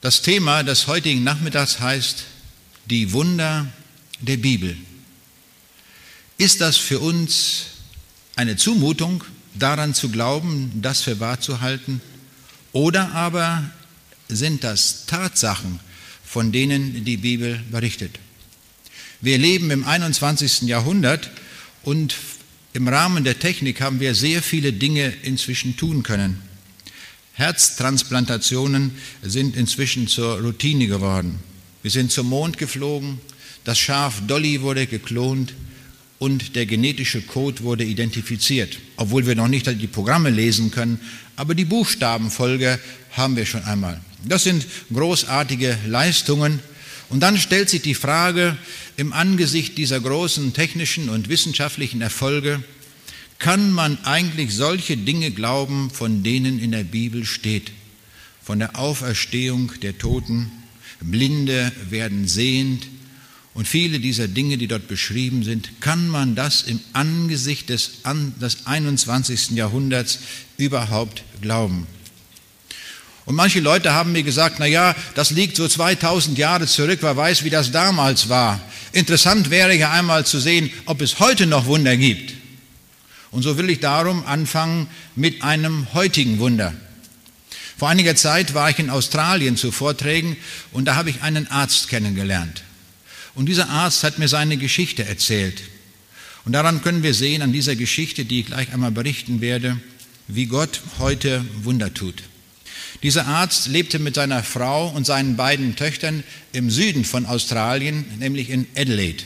Das Thema des heutigen Nachmittags heißt die Wunder der Bibel. Ist das für uns eine Zumutung, daran zu glauben, das für wahr zu halten? Oder aber sind das Tatsachen, von denen die Bibel berichtet? Wir leben im 21. Jahrhundert und im Rahmen der Technik haben wir sehr viele Dinge inzwischen tun können. Herztransplantationen sind inzwischen zur Routine geworden. Wir sind zum Mond geflogen, das Schaf Dolly wurde geklont und der genetische Code wurde identifiziert, obwohl wir noch nicht die Programme lesen können, aber die Buchstabenfolge haben wir schon einmal. Das sind großartige Leistungen. Und dann stellt sich die Frage im Angesicht dieser großen technischen und wissenschaftlichen Erfolge, kann man eigentlich solche Dinge glauben, von denen in der Bibel steht? Von der Auferstehung der Toten, Blinde werden sehend und viele dieser Dinge, die dort beschrieben sind, kann man das im Angesicht des, des 21. Jahrhunderts überhaupt glauben? Und manche Leute haben mir gesagt, na ja, das liegt so 2000 Jahre zurück, wer weiß, wie das damals war. Interessant wäre ja einmal zu sehen, ob es heute noch Wunder gibt. Und so will ich darum anfangen mit einem heutigen Wunder. Vor einiger Zeit war ich in Australien zu Vorträgen und da habe ich einen Arzt kennengelernt. Und dieser Arzt hat mir seine Geschichte erzählt. Und daran können wir sehen, an dieser Geschichte, die ich gleich einmal berichten werde, wie Gott heute Wunder tut. Dieser Arzt lebte mit seiner Frau und seinen beiden Töchtern im Süden von Australien, nämlich in Adelaide.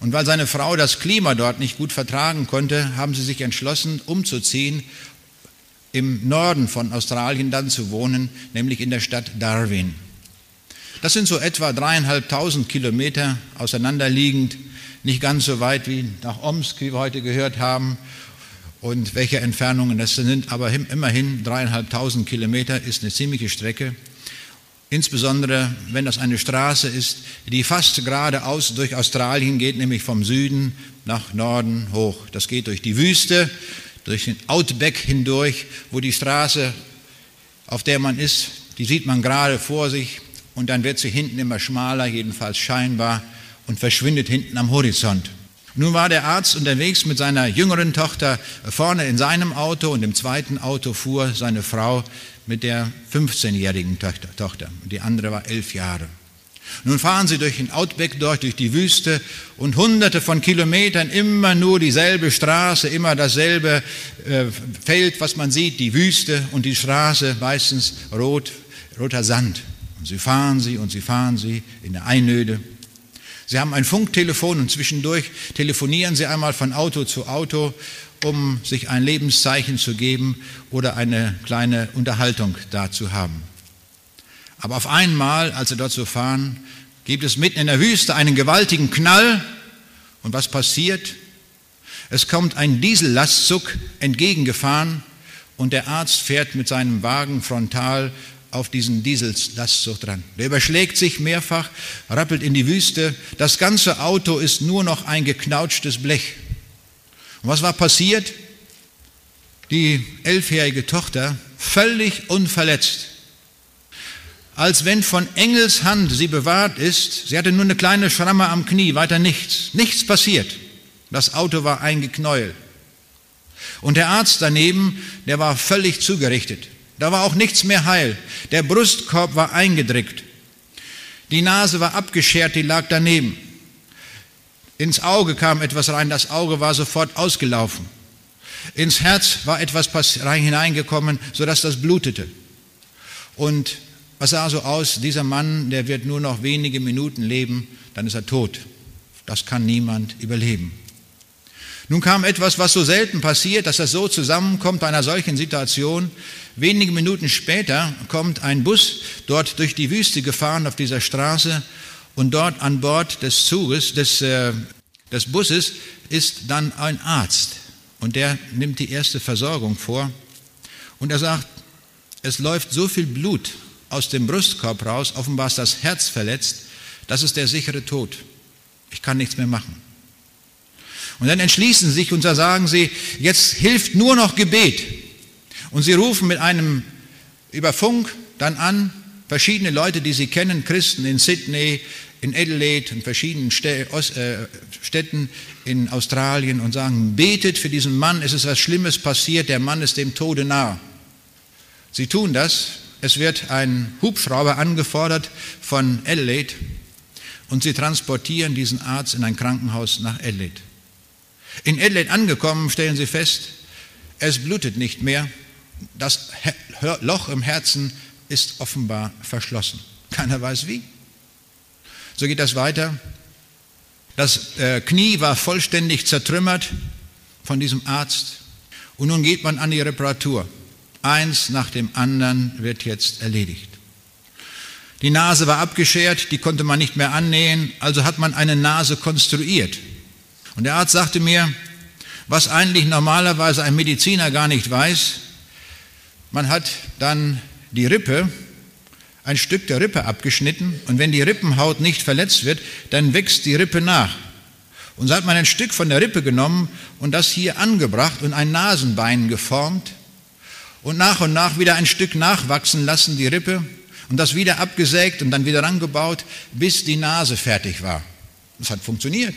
Und weil seine Frau das Klima dort nicht gut vertragen konnte, haben sie sich entschlossen, umzuziehen, im Norden von Australien dann zu wohnen, nämlich in der Stadt Darwin. Das sind so etwa dreieinhalbtausend Kilometer auseinanderliegend, nicht ganz so weit wie nach Omsk, wie wir heute gehört haben. Und welche Entfernungen das sind, aber immerhin dreieinhalbtausend Kilometer ist eine ziemliche Strecke. Insbesondere, wenn das eine Straße ist, die fast geradeaus durch Australien geht, nämlich vom Süden nach Norden hoch. Das geht durch die Wüste, durch den Outback hindurch, wo die Straße, auf der man ist, die sieht man gerade vor sich und dann wird sie hinten immer schmaler, jedenfalls scheinbar, und verschwindet hinten am Horizont. Nun war der Arzt unterwegs mit seiner jüngeren Tochter vorne in seinem Auto und im zweiten Auto fuhr seine Frau mit der 15-jährigen Tochter. Die andere war elf Jahre. Nun fahren sie durch den Outback dort, durch die Wüste und hunderte von Kilometern immer nur dieselbe Straße, immer dasselbe äh, Feld, was man sieht, die Wüste und die Straße, meistens rot, roter Sand. Und sie fahren sie und sie fahren sie in der Einöde. Sie haben ein Funktelefon und zwischendurch telefonieren sie einmal von Auto zu Auto um sich ein Lebenszeichen zu geben oder eine kleine Unterhaltung da zu haben. Aber auf einmal, als sie dort so fahren, gibt es mitten in der Wüste einen gewaltigen Knall. Und was passiert? Es kommt ein Diesellastzug entgegengefahren und der Arzt fährt mit seinem Wagen frontal auf diesen Diesellastzug dran. Der überschlägt sich mehrfach, rappelt in die Wüste. Das ganze Auto ist nur noch ein geknautschtes Blech. Und was war passiert? Die elfjährige Tochter völlig unverletzt. Als wenn von Engels Hand sie bewahrt ist. Sie hatte nur eine kleine Schramme am Knie, weiter nichts. Nichts passiert. Das Auto war eingeknäuelt. Und der Arzt daneben, der war völlig zugerichtet. Da war auch nichts mehr heil. Der Brustkorb war eingedrückt. Die Nase war abgeschert, die lag daneben. Ins Auge kam etwas rein, das Auge war sofort ausgelaufen. Ins Herz war etwas rein hineingekommen, sodass das blutete. Und was sah so aus? Dieser Mann, der wird nur noch wenige Minuten leben, dann ist er tot. Das kann niemand überleben. Nun kam etwas, was so selten passiert, dass das so zusammenkommt bei einer solchen Situation. Wenige Minuten später kommt ein Bus dort durch die Wüste gefahren auf dieser Straße und dort an Bord des Zuges, des, äh, des Busses, ist dann ein Arzt. Und der nimmt die erste Versorgung vor. Und er sagt, es läuft so viel Blut aus dem Brustkorb raus, offenbar ist das Herz verletzt, das ist der sichere Tod. Ich kann nichts mehr machen. Und dann entschließen sie sich und da sagen sie, jetzt hilft nur noch Gebet. Und sie rufen mit einem über Funk dann an, Verschiedene Leute, die Sie kennen, Christen in Sydney, in Adelaide, in verschiedenen äh, Städten in Australien und sagen, betet für diesen Mann, es ist was Schlimmes passiert, der Mann ist dem Tode nah. Sie tun das, es wird ein Hubschrauber angefordert von Adelaide und sie transportieren diesen Arzt in ein Krankenhaus nach Adelaide. In Adelaide angekommen, stellen sie fest, es blutet nicht mehr, das Loch im Herzen ist offenbar verschlossen. Keiner weiß wie. So geht das weiter. Das äh, Knie war vollständig zertrümmert von diesem Arzt. Und nun geht man an die Reparatur. Eins nach dem anderen wird jetzt erledigt. Die Nase war abgeschert, die konnte man nicht mehr annähen, also hat man eine Nase konstruiert. Und der Arzt sagte mir, was eigentlich normalerweise ein Mediziner gar nicht weiß, man hat dann die Rippe, ein Stück der Rippe abgeschnitten und wenn die Rippenhaut nicht verletzt wird, dann wächst die Rippe nach. Und so hat man ein Stück von der Rippe genommen und das hier angebracht und ein Nasenbein geformt und nach und nach wieder ein Stück nachwachsen lassen, die Rippe, und das wieder abgesägt und dann wieder rangebaut, bis die Nase fertig war. Das hat funktioniert.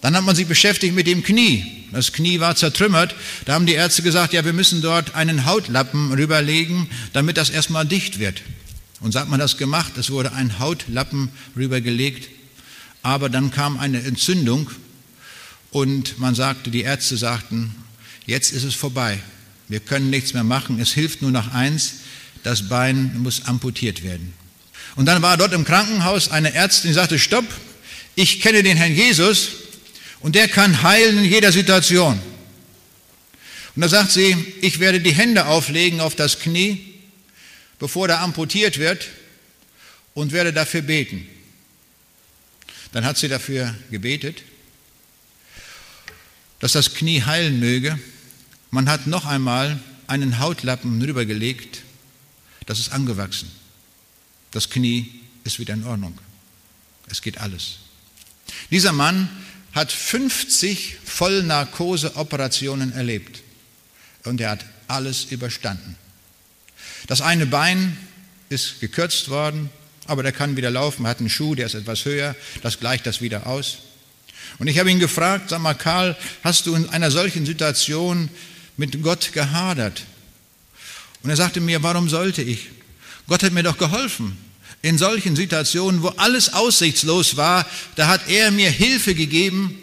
Dann hat man sich beschäftigt mit dem Knie. Das Knie war zertrümmert. Da haben die Ärzte gesagt, ja, wir müssen dort einen Hautlappen rüberlegen, damit das erstmal dicht wird. Und so hat man das gemacht. Es wurde ein Hautlappen rübergelegt. Aber dann kam eine Entzündung und man sagte, die Ärzte sagten, jetzt ist es vorbei. Wir können nichts mehr machen. Es hilft nur noch eins. Das Bein muss amputiert werden. Und dann war dort im Krankenhaus eine Ärztin, die sagte, stopp, ich kenne den Herrn Jesus und der kann heilen in jeder Situation. Und da sagt sie, ich werde die Hände auflegen auf das Knie, bevor der amputiert wird und werde dafür beten. Dann hat sie dafür gebetet, dass das Knie heilen möge. Man hat noch einmal einen Hautlappen rübergelegt, das ist angewachsen. Das Knie ist wieder in Ordnung. Es geht alles. Dieser Mann hat 50 Vollnarkose-Operationen erlebt und er hat alles überstanden. Das eine Bein ist gekürzt worden, aber der kann wieder laufen, hat einen Schuh, der ist etwas höher, das gleicht das wieder aus. Und ich habe ihn gefragt, sag mal Karl, hast du in einer solchen Situation mit Gott gehadert? Und er sagte mir, warum sollte ich? Gott hat mir doch geholfen. In solchen Situationen, wo alles aussichtslos war, da hat er mir Hilfe gegeben,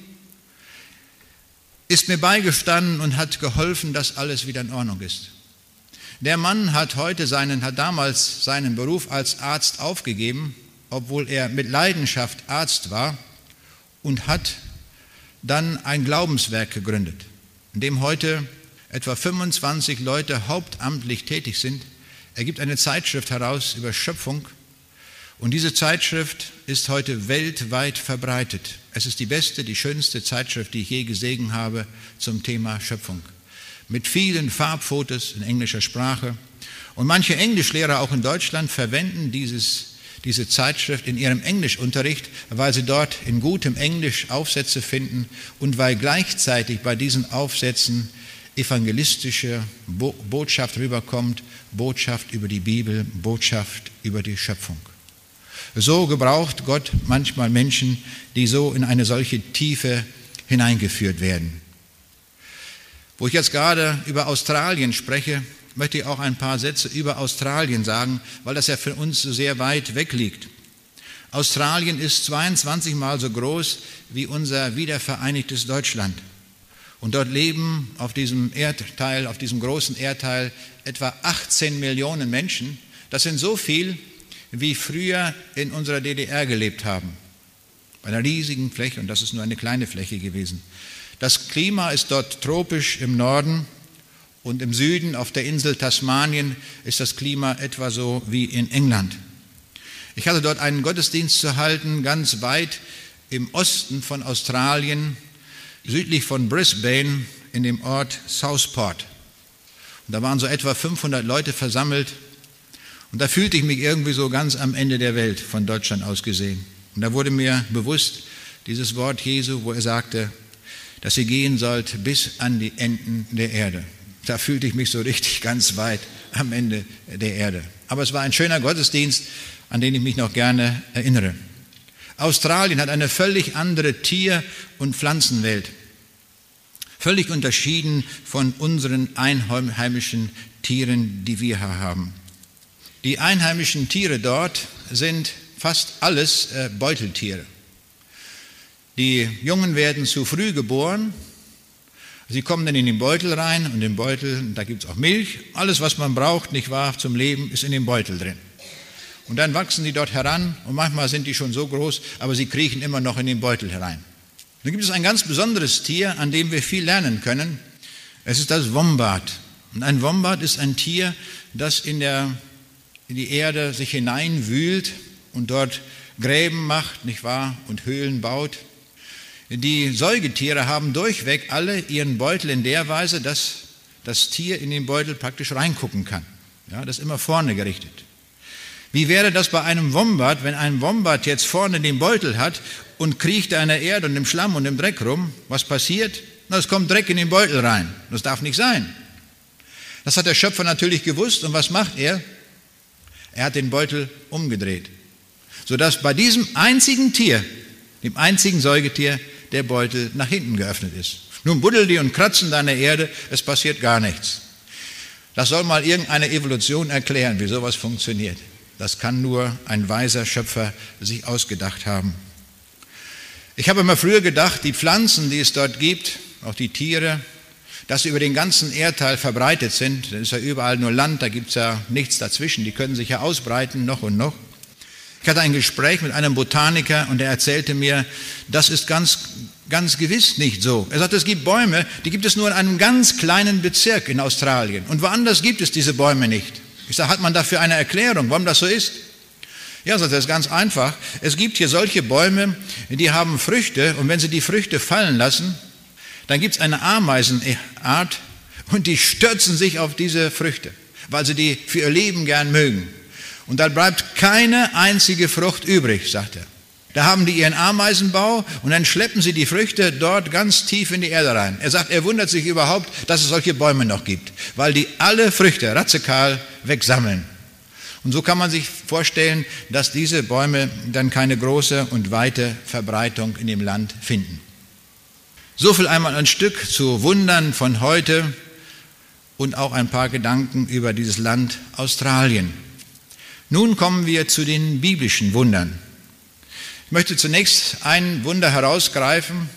ist mir beigestanden und hat geholfen, dass alles wieder in Ordnung ist. Der Mann hat heute seinen, hat damals seinen Beruf als Arzt aufgegeben, obwohl er mit Leidenschaft Arzt war und hat dann ein Glaubenswerk gegründet, in dem heute etwa 25 Leute hauptamtlich tätig sind. Er gibt eine Zeitschrift heraus über Schöpfung und diese Zeitschrift ist heute weltweit verbreitet. Es ist die beste, die schönste Zeitschrift, die ich je gesehen habe zum Thema Schöpfung. Mit vielen Farbfotos in englischer Sprache. Und manche Englischlehrer auch in Deutschland verwenden dieses, diese Zeitschrift in ihrem Englischunterricht, weil sie dort in gutem Englisch Aufsätze finden und weil gleichzeitig bei diesen Aufsätzen evangelistische Botschaft rüberkommt, Botschaft über die Bibel, Botschaft über die Schöpfung. So gebraucht Gott manchmal Menschen, die so in eine solche Tiefe hineingeführt werden. Wo ich jetzt gerade über Australien spreche, möchte ich auch ein paar Sätze über Australien sagen, weil das ja für uns so sehr weit weg liegt. Australien ist 22 Mal so groß wie unser wiedervereinigtes Deutschland. Und dort leben auf diesem Erdteil, auf diesem großen Erdteil etwa 18 Millionen Menschen. Das sind so viel, wie früher in unserer DDR gelebt haben. Bei einer riesigen Fläche, und das ist nur eine kleine Fläche gewesen. Das Klima ist dort tropisch im Norden und im Süden auf der Insel Tasmanien ist das Klima etwa so wie in England. Ich hatte dort einen Gottesdienst zu halten, ganz weit im Osten von Australien, südlich von Brisbane in dem Ort Southport. Und da waren so etwa 500 Leute versammelt. Und da fühlte ich mich irgendwie so ganz am Ende der Welt von Deutschland aus gesehen. Und da wurde mir bewusst dieses Wort Jesu, wo er sagte, dass ihr gehen sollt bis an die Enden der Erde. Da fühlte ich mich so richtig ganz weit am Ende der Erde. Aber es war ein schöner Gottesdienst, an den ich mich noch gerne erinnere. Australien hat eine völlig andere Tier- und Pflanzenwelt. Völlig unterschieden von unseren einheimischen Tieren, die wir haben. Die einheimischen Tiere dort sind fast alles äh, Beuteltiere. Die Jungen werden zu früh geboren. Sie kommen dann in den Beutel rein und im Beutel, da gibt es auch Milch. Alles, was man braucht, nicht wahr, zum Leben, ist in dem Beutel drin. Und dann wachsen die dort heran und manchmal sind die schon so groß, aber sie kriechen immer noch in den Beutel herein. Dann gibt es ein ganz besonderes Tier, an dem wir viel lernen können. Es ist das Wombat. Und ein Wombat ist ein Tier, das in, der, in die Erde sich hineinwühlt und dort Gräben macht, nicht wahr, und Höhlen baut. Die Säugetiere haben durchweg alle ihren Beutel in der Weise, dass das Tier in den Beutel praktisch reingucken kann. Ja, das ist immer vorne gerichtet. Wie wäre das bei einem Wombat, wenn ein Wombat jetzt vorne den Beutel hat und kriecht da in der Erde und im Schlamm und im Dreck rum? Was passiert? Na, es kommt Dreck in den Beutel rein. Das darf nicht sein. Das hat der Schöpfer natürlich gewusst und was macht er? Er hat den Beutel umgedreht, sodass bei diesem einzigen Tier, dem einzigen Säugetier, der Beutel nach hinten geöffnet ist. Nun buddeln die und kratzen da in der Erde, es passiert gar nichts. Das soll mal irgendeine Evolution erklären, wie sowas funktioniert. Das kann nur ein weiser Schöpfer sich ausgedacht haben. Ich habe immer früher gedacht, die Pflanzen, die es dort gibt, auch die Tiere, dass sie über den ganzen Erdteil verbreitet sind. Da ist ja überall nur Land, da gibt es ja nichts dazwischen. Die können sich ja ausbreiten, noch und noch. Ich hatte ein Gespräch mit einem Botaniker und er erzählte mir, das ist ganz, ganz gewiss nicht so. Er sagt, es gibt Bäume, die gibt es nur in einem ganz kleinen Bezirk in Australien. Und woanders gibt es diese Bäume nicht. Ich sage, hat man dafür eine Erklärung, warum das so ist? Ja, sagt er, ist ganz einfach. Es gibt hier solche Bäume, die haben Früchte und wenn sie die Früchte fallen lassen, dann gibt es eine Ameisenart und die stürzen sich auf diese Früchte, weil sie die für ihr Leben gern mögen. Und dann bleibt keine einzige Frucht übrig, sagt er. Da haben die ihren Ameisenbau und dann schleppen sie die Früchte dort ganz tief in die Erde rein. Er sagt, er wundert sich überhaupt, dass es solche Bäume noch gibt, weil die alle Früchte radikal wegsammeln. Und so kann man sich vorstellen, dass diese Bäume dann keine große und weite Verbreitung in dem Land finden. So viel einmal ein Stück zu Wundern von heute und auch ein paar Gedanken über dieses Land Australien. Nun kommen wir zu den biblischen Wundern. Ich möchte zunächst ein Wunder herausgreifen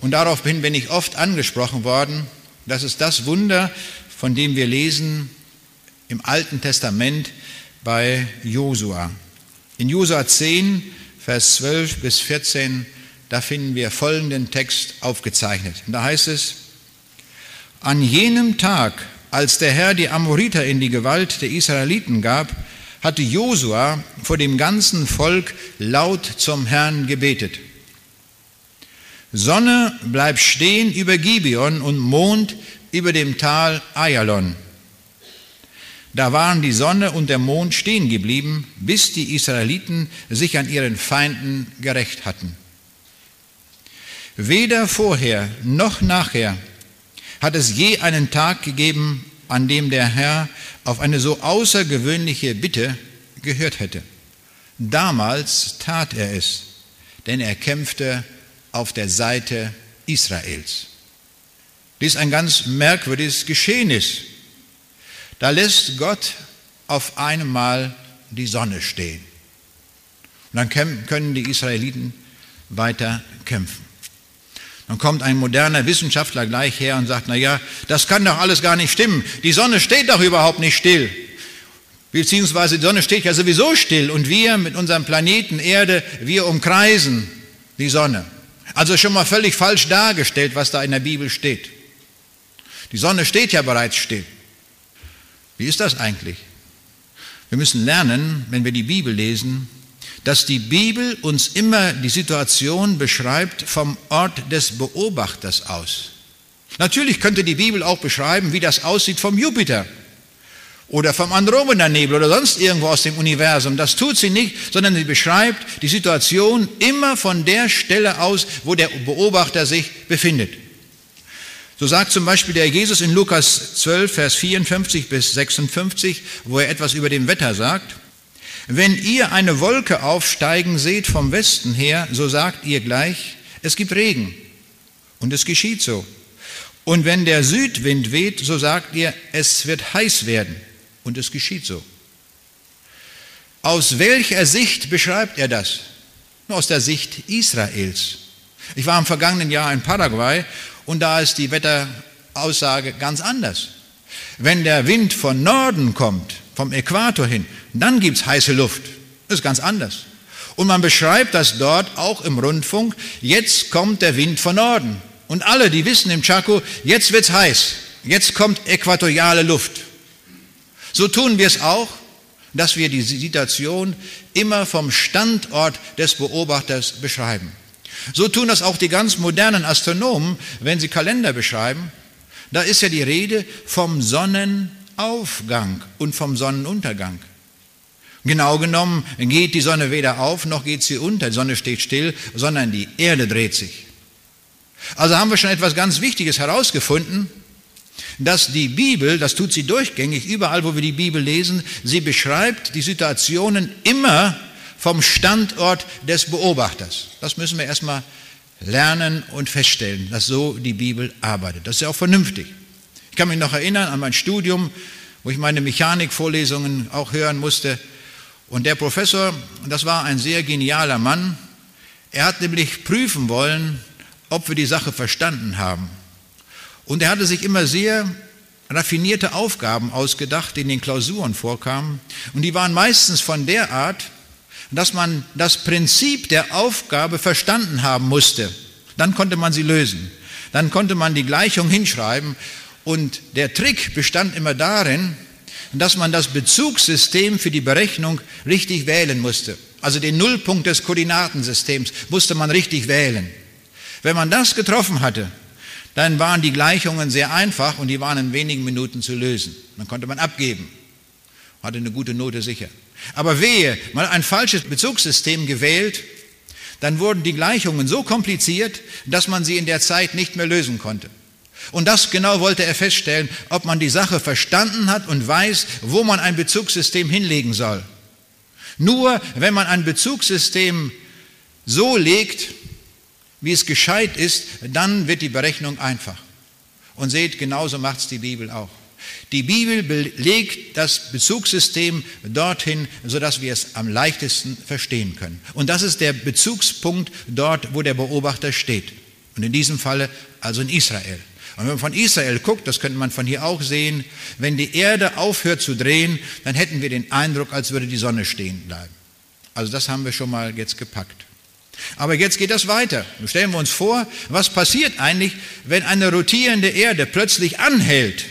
und daraufhin bin ich oft angesprochen worden. Das ist das Wunder, von dem wir lesen im Alten Testament bei Josua. In Josua 10, Vers 12 bis 14, da finden wir folgenden Text aufgezeichnet. Da heißt es, an jenem Tag, als der Herr die Amoriter in die Gewalt der Israeliten gab, hatte Josua vor dem ganzen Volk laut zum Herrn gebetet. Sonne bleib stehen über Gibeon und Mond über dem Tal Ayalon. Da waren die Sonne und der Mond stehen geblieben, bis die Israeliten sich an ihren Feinden gerecht hatten. Weder vorher noch nachher hat es je einen Tag gegeben, an dem der Herr auf eine so außergewöhnliche Bitte gehört hätte. Damals tat er es, denn er kämpfte auf der Seite Israels. Dies ist ein ganz merkwürdiges Geschehnis. Da lässt Gott auf einmal die Sonne stehen. Und dann können die Israeliten weiter kämpfen. Dann kommt ein moderner Wissenschaftler gleich her und sagt, na ja, das kann doch alles gar nicht stimmen. Die Sonne steht doch überhaupt nicht still. Beziehungsweise die Sonne steht ja sowieso still und wir mit unserem Planeten Erde, wir umkreisen die Sonne. Also schon mal völlig falsch dargestellt, was da in der Bibel steht. Die Sonne steht ja bereits still. Wie ist das eigentlich? Wir müssen lernen, wenn wir die Bibel lesen, dass die Bibel uns immer die Situation beschreibt vom Ort des Beobachters aus. Natürlich könnte die Bibel auch beschreiben, wie das aussieht vom Jupiter oder vom Andromeda-Nebel oder sonst irgendwo aus dem Universum. Das tut sie nicht, sondern sie beschreibt die Situation immer von der Stelle aus, wo der Beobachter sich befindet. So sagt zum Beispiel der Jesus in Lukas 12, Vers 54 bis 56, wo er etwas über dem Wetter sagt. Wenn ihr eine Wolke aufsteigen seht vom Westen her, so sagt ihr gleich, es gibt Regen. Und es geschieht so. Und wenn der Südwind weht, so sagt ihr, es wird heiß werden. Und es geschieht so. Aus welcher Sicht beschreibt er das? Aus der Sicht Israels. Ich war im vergangenen Jahr in Paraguay und da ist die Wetteraussage ganz anders. Wenn der Wind von Norden kommt, vom Äquator hin, dann gibt es heiße Luft. Das ist ganz anders. Und man beschreibt das dort auch im Rundfunk. Jetzt kommt der Wind von Norden. Und alle, die wissen im Chaco, jetzt wird es heiß. Jetzt kommt äquatoriale Luft. So tun wir es auch, dass wir die Situation immer vom Standort des Beobachters beschreiben. So tun das auch die ganz modernen Astronomen, wenn sie Kalender beschreiben. Da ist ja die Rede vom Sonnenaufgang und vom Sonnenuntergang. Genau genommen geht die Sonne weder auf noch geht sie unter, die Sonne steht still, sondern die Erde dreht sich. Also haben wir schon etwas ganz Wichtiges herausgefunden, dass die Bibel, das tut sie durchgängig, überall wo wir die Bibel lesen, sie beschreibt die Situationen immer vom Standort des Beobachters. Das müssen wir erstmal lernen und feststellen, dass so die Bibel arbeitet. Das ist ja auch vernünftig. Ich kann mich noch erinnern an mein Studium, wo ich meine Mechanikvorlesungen auch hören musste. Und der Professor, das war ein sehr genialer Mann, er hat nämlich prüfen wollen, ob wir die Sache verstanden haben. Und er hatte sich immer sehr raffinierte Aufgaben ausgedacht, die in den Klausuren vorkamen. Und die waren meistens von der Art, dass man das Prinzip der Aufgabe verstanden haben musste. Dann konnte man sie lösen. Dann konnte man die Gleichung hinschreiben. Und der Trick bestand immer darin, dass man das Bezugssystem für die Berechnung richtig wählen musste. Also den Nullpunkt des Koordinatensystems musste man richtig wählen. Wenn man das getroffen hatte, dann waren die Gleichungen sehr einfach und die waren in wenigen Minuten zu lösen. Dann konnte man abgeben, hatte eine gute Note sicher. Aber wehe, mal ein falsches Bezugssystem gewählt, dann wurden die Gleichungen so kompliziert, dass man sie in der Zeit nicht mehr lösen konnte. Und das genau wollte er feststellen, ob man die Sache verstanden hat und weiß, wo man ein Bezugssystem hinlegen soll. Nur wenn man ein Bezugssystem so legt, wie es gescheit ist, dann wird die Berechnung einfach. Und seht, genauso macht es die Bibel auch. Die Bibel belegt das Bezugssystem dorthin, sodass wir es am leichtesten verstehen können. Und das ist der Bezugspunkt dort, wo der Beobachter steht. Und in diesem Falle also in Israel. Und wenn man von Israel guckt, das könnte man von hier auch sehen, wenn die Erde aufhört zu drehen, dann hätten wir den Eindruck, als würde die Sonne stehen bleiben. Also das haben wir schon mal jetzt gepackt. Aber jetzt geht das weiter. Stellen wir uns vor, was passiert eigentlich, wenn eine rotierende Erde plötzlich anhält?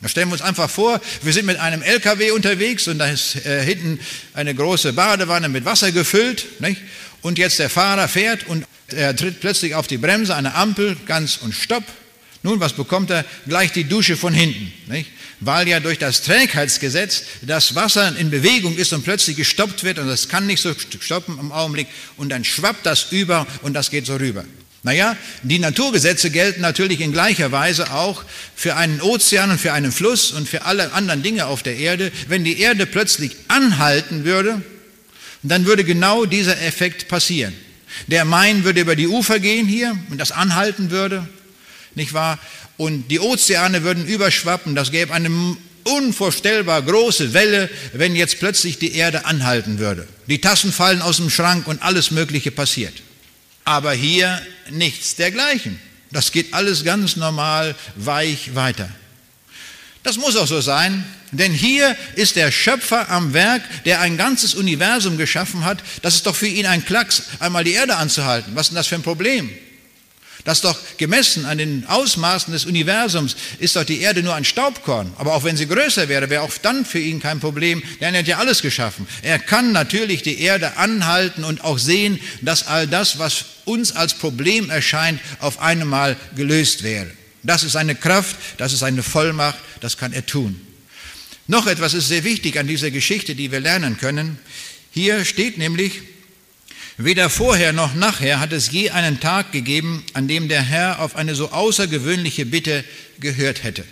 Da stellen wir uns einfach vor, wir sind mit einem LKW unterwegs und da ist äh, hinten eine große Badewanne mit Wasser gefüllt. Nicht? Und jetzt der Fahrer fährt und er tritt plötzlich auf die Bremse, eine Ampel, ganz und stopp. Nun, was bekommt er? Gleich die Dusche von hinten. Nicht? Weil ja durch das Trägheitsgesetz das Wasser in Bewegung ist und plötzlich gestoppt wird und das kann nicht so stoppen im Augenblick und dann schwappt das über und das geht so rüber. Naja, die Naturgesetze gelten natürlich in gleicher Weise auch für einen Ozean und für einen Fluss und für alle anderen Dinge auf der Erde. Wenn die Erde plötzlich anhalten würde, dann würde genau dieser Effekt passieren. Der Main würde über die Ufer gehen hier und das anhalten würde, nicht wahr? Und die Ozeane würden überschwappen. Das gäbe eine unvorstellbar große Welle, wenn jetzt plötzlich die Erde anhalten würde. Die Tassen fallen aus dem Schrank und alles Mögliche passiert aber hier nichts dergleichen. Das geht alles ganz normal, weich weiter. Das muss auch so sein, denn hier ist der Schöpfer am Werk, der ein ganzes Universum geschaffen hat. Das ist doch für ihn ein Klacks, einmal die Erde anzuhalten. Was ist denn das für ein Problem? Das doch gemessen an den Ausmaßen des Universums ist doch die Erde nur ein Staubkorn. Aber auch wenn sie größer wäre, wäre auch dann für ihn kein Problem, denn er hat ja alles geschaffen. Er kann natürlich die Erde anhalten und auch sehen, dass all das, was uns als Problem erscheint, auf einmal gelöst wäre. Das ist eine Kraft, das ist eine Vollmacht, das kann er tun. Noch etwas ist sehr wichtig an dieser Geschichte, die wir lernen können. Hier steht nämlich, Weder vorher noch nachher hat es je einen Tag gegeben, an dem der Herr auf eine so außergewöhnliche Bitte gehört hätte.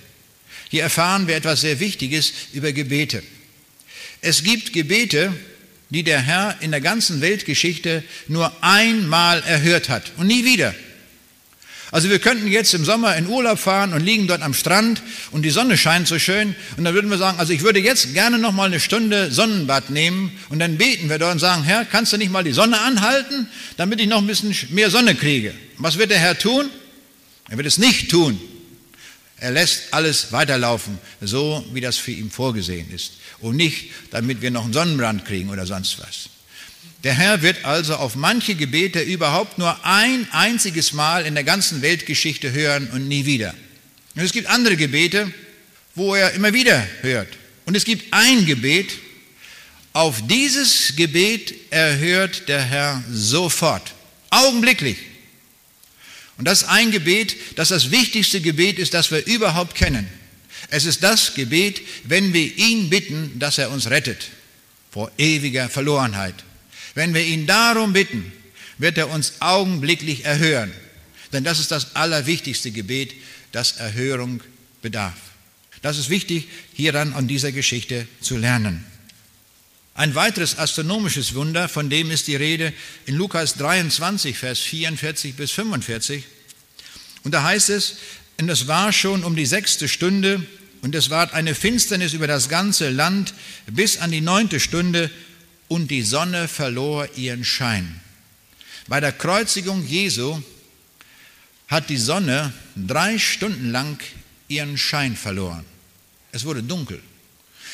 Hier erfahren wir etwas sehr Wichtiges über Gebete. Es gibt Gebete, die der Herr in der ganzen Weltgeschichte nur einmal erhört hat und nie wieder. Also wir könnten jetzt im Sommer in Urlaub fahren und liegen dort am Strand und die Sonne scheint so schön und dann würden wir sagen, also ich würde jetzt gerne noch mal eine Stunde Sonnenbad nehmen und dann beten wir dort und sagen, Herr, kannst du nicht mal die Sonne anhalten, damit ich noch ein bisschen mehr Sonne kriege? Was wird der Herr tun? Er wird es nicht tun. Er lässt alles weiterlaufen, so wie das für ihn vorgesehen ist und nicht, damit wir noch einen Sonnenbrand kriegen oder sonst was. Der Herr wird also auf manche Gebete überhaupt nur ein einziges Mal in der ganzen Weltgeschichte hören und nie wieder. Und es gibt andere Gebete, wo er immer wieder hört. Und es gibt ein Gebet, auf dieses Gebet erhört der Herr sofort, augenblicklich. Und das ist ein Gebet, das das wichtigste Gebet ist, das wir überhaupt kennen. Es ist das Gebet, wenn wir ihn bitten, dass er uns rettet vor ewiger Verlorenheit. Wenn wir ihn darum bitten, wird er uns augenblicklich erhören. Denn das ist das allerwichtigste Gebet, das Erhörung bedarf. Das ist wichtig, hier dann an dieser Geschichte zu lernen. Ein weiteres astronomisches Wunder, von dem ist die Rede in Lukas 23, Vers 44 bis 45. Und da heißt es, und es war schon um die sechste Stunde, und es ward eine Finsternis über das ganze Land bis an die neunte Stunde, und die Sonne verlor ihren Schein. Bei der Kreuzigung Jesu hat die Sonne drei Stunden lang ihren Schein verloren. Es wurde dunkel.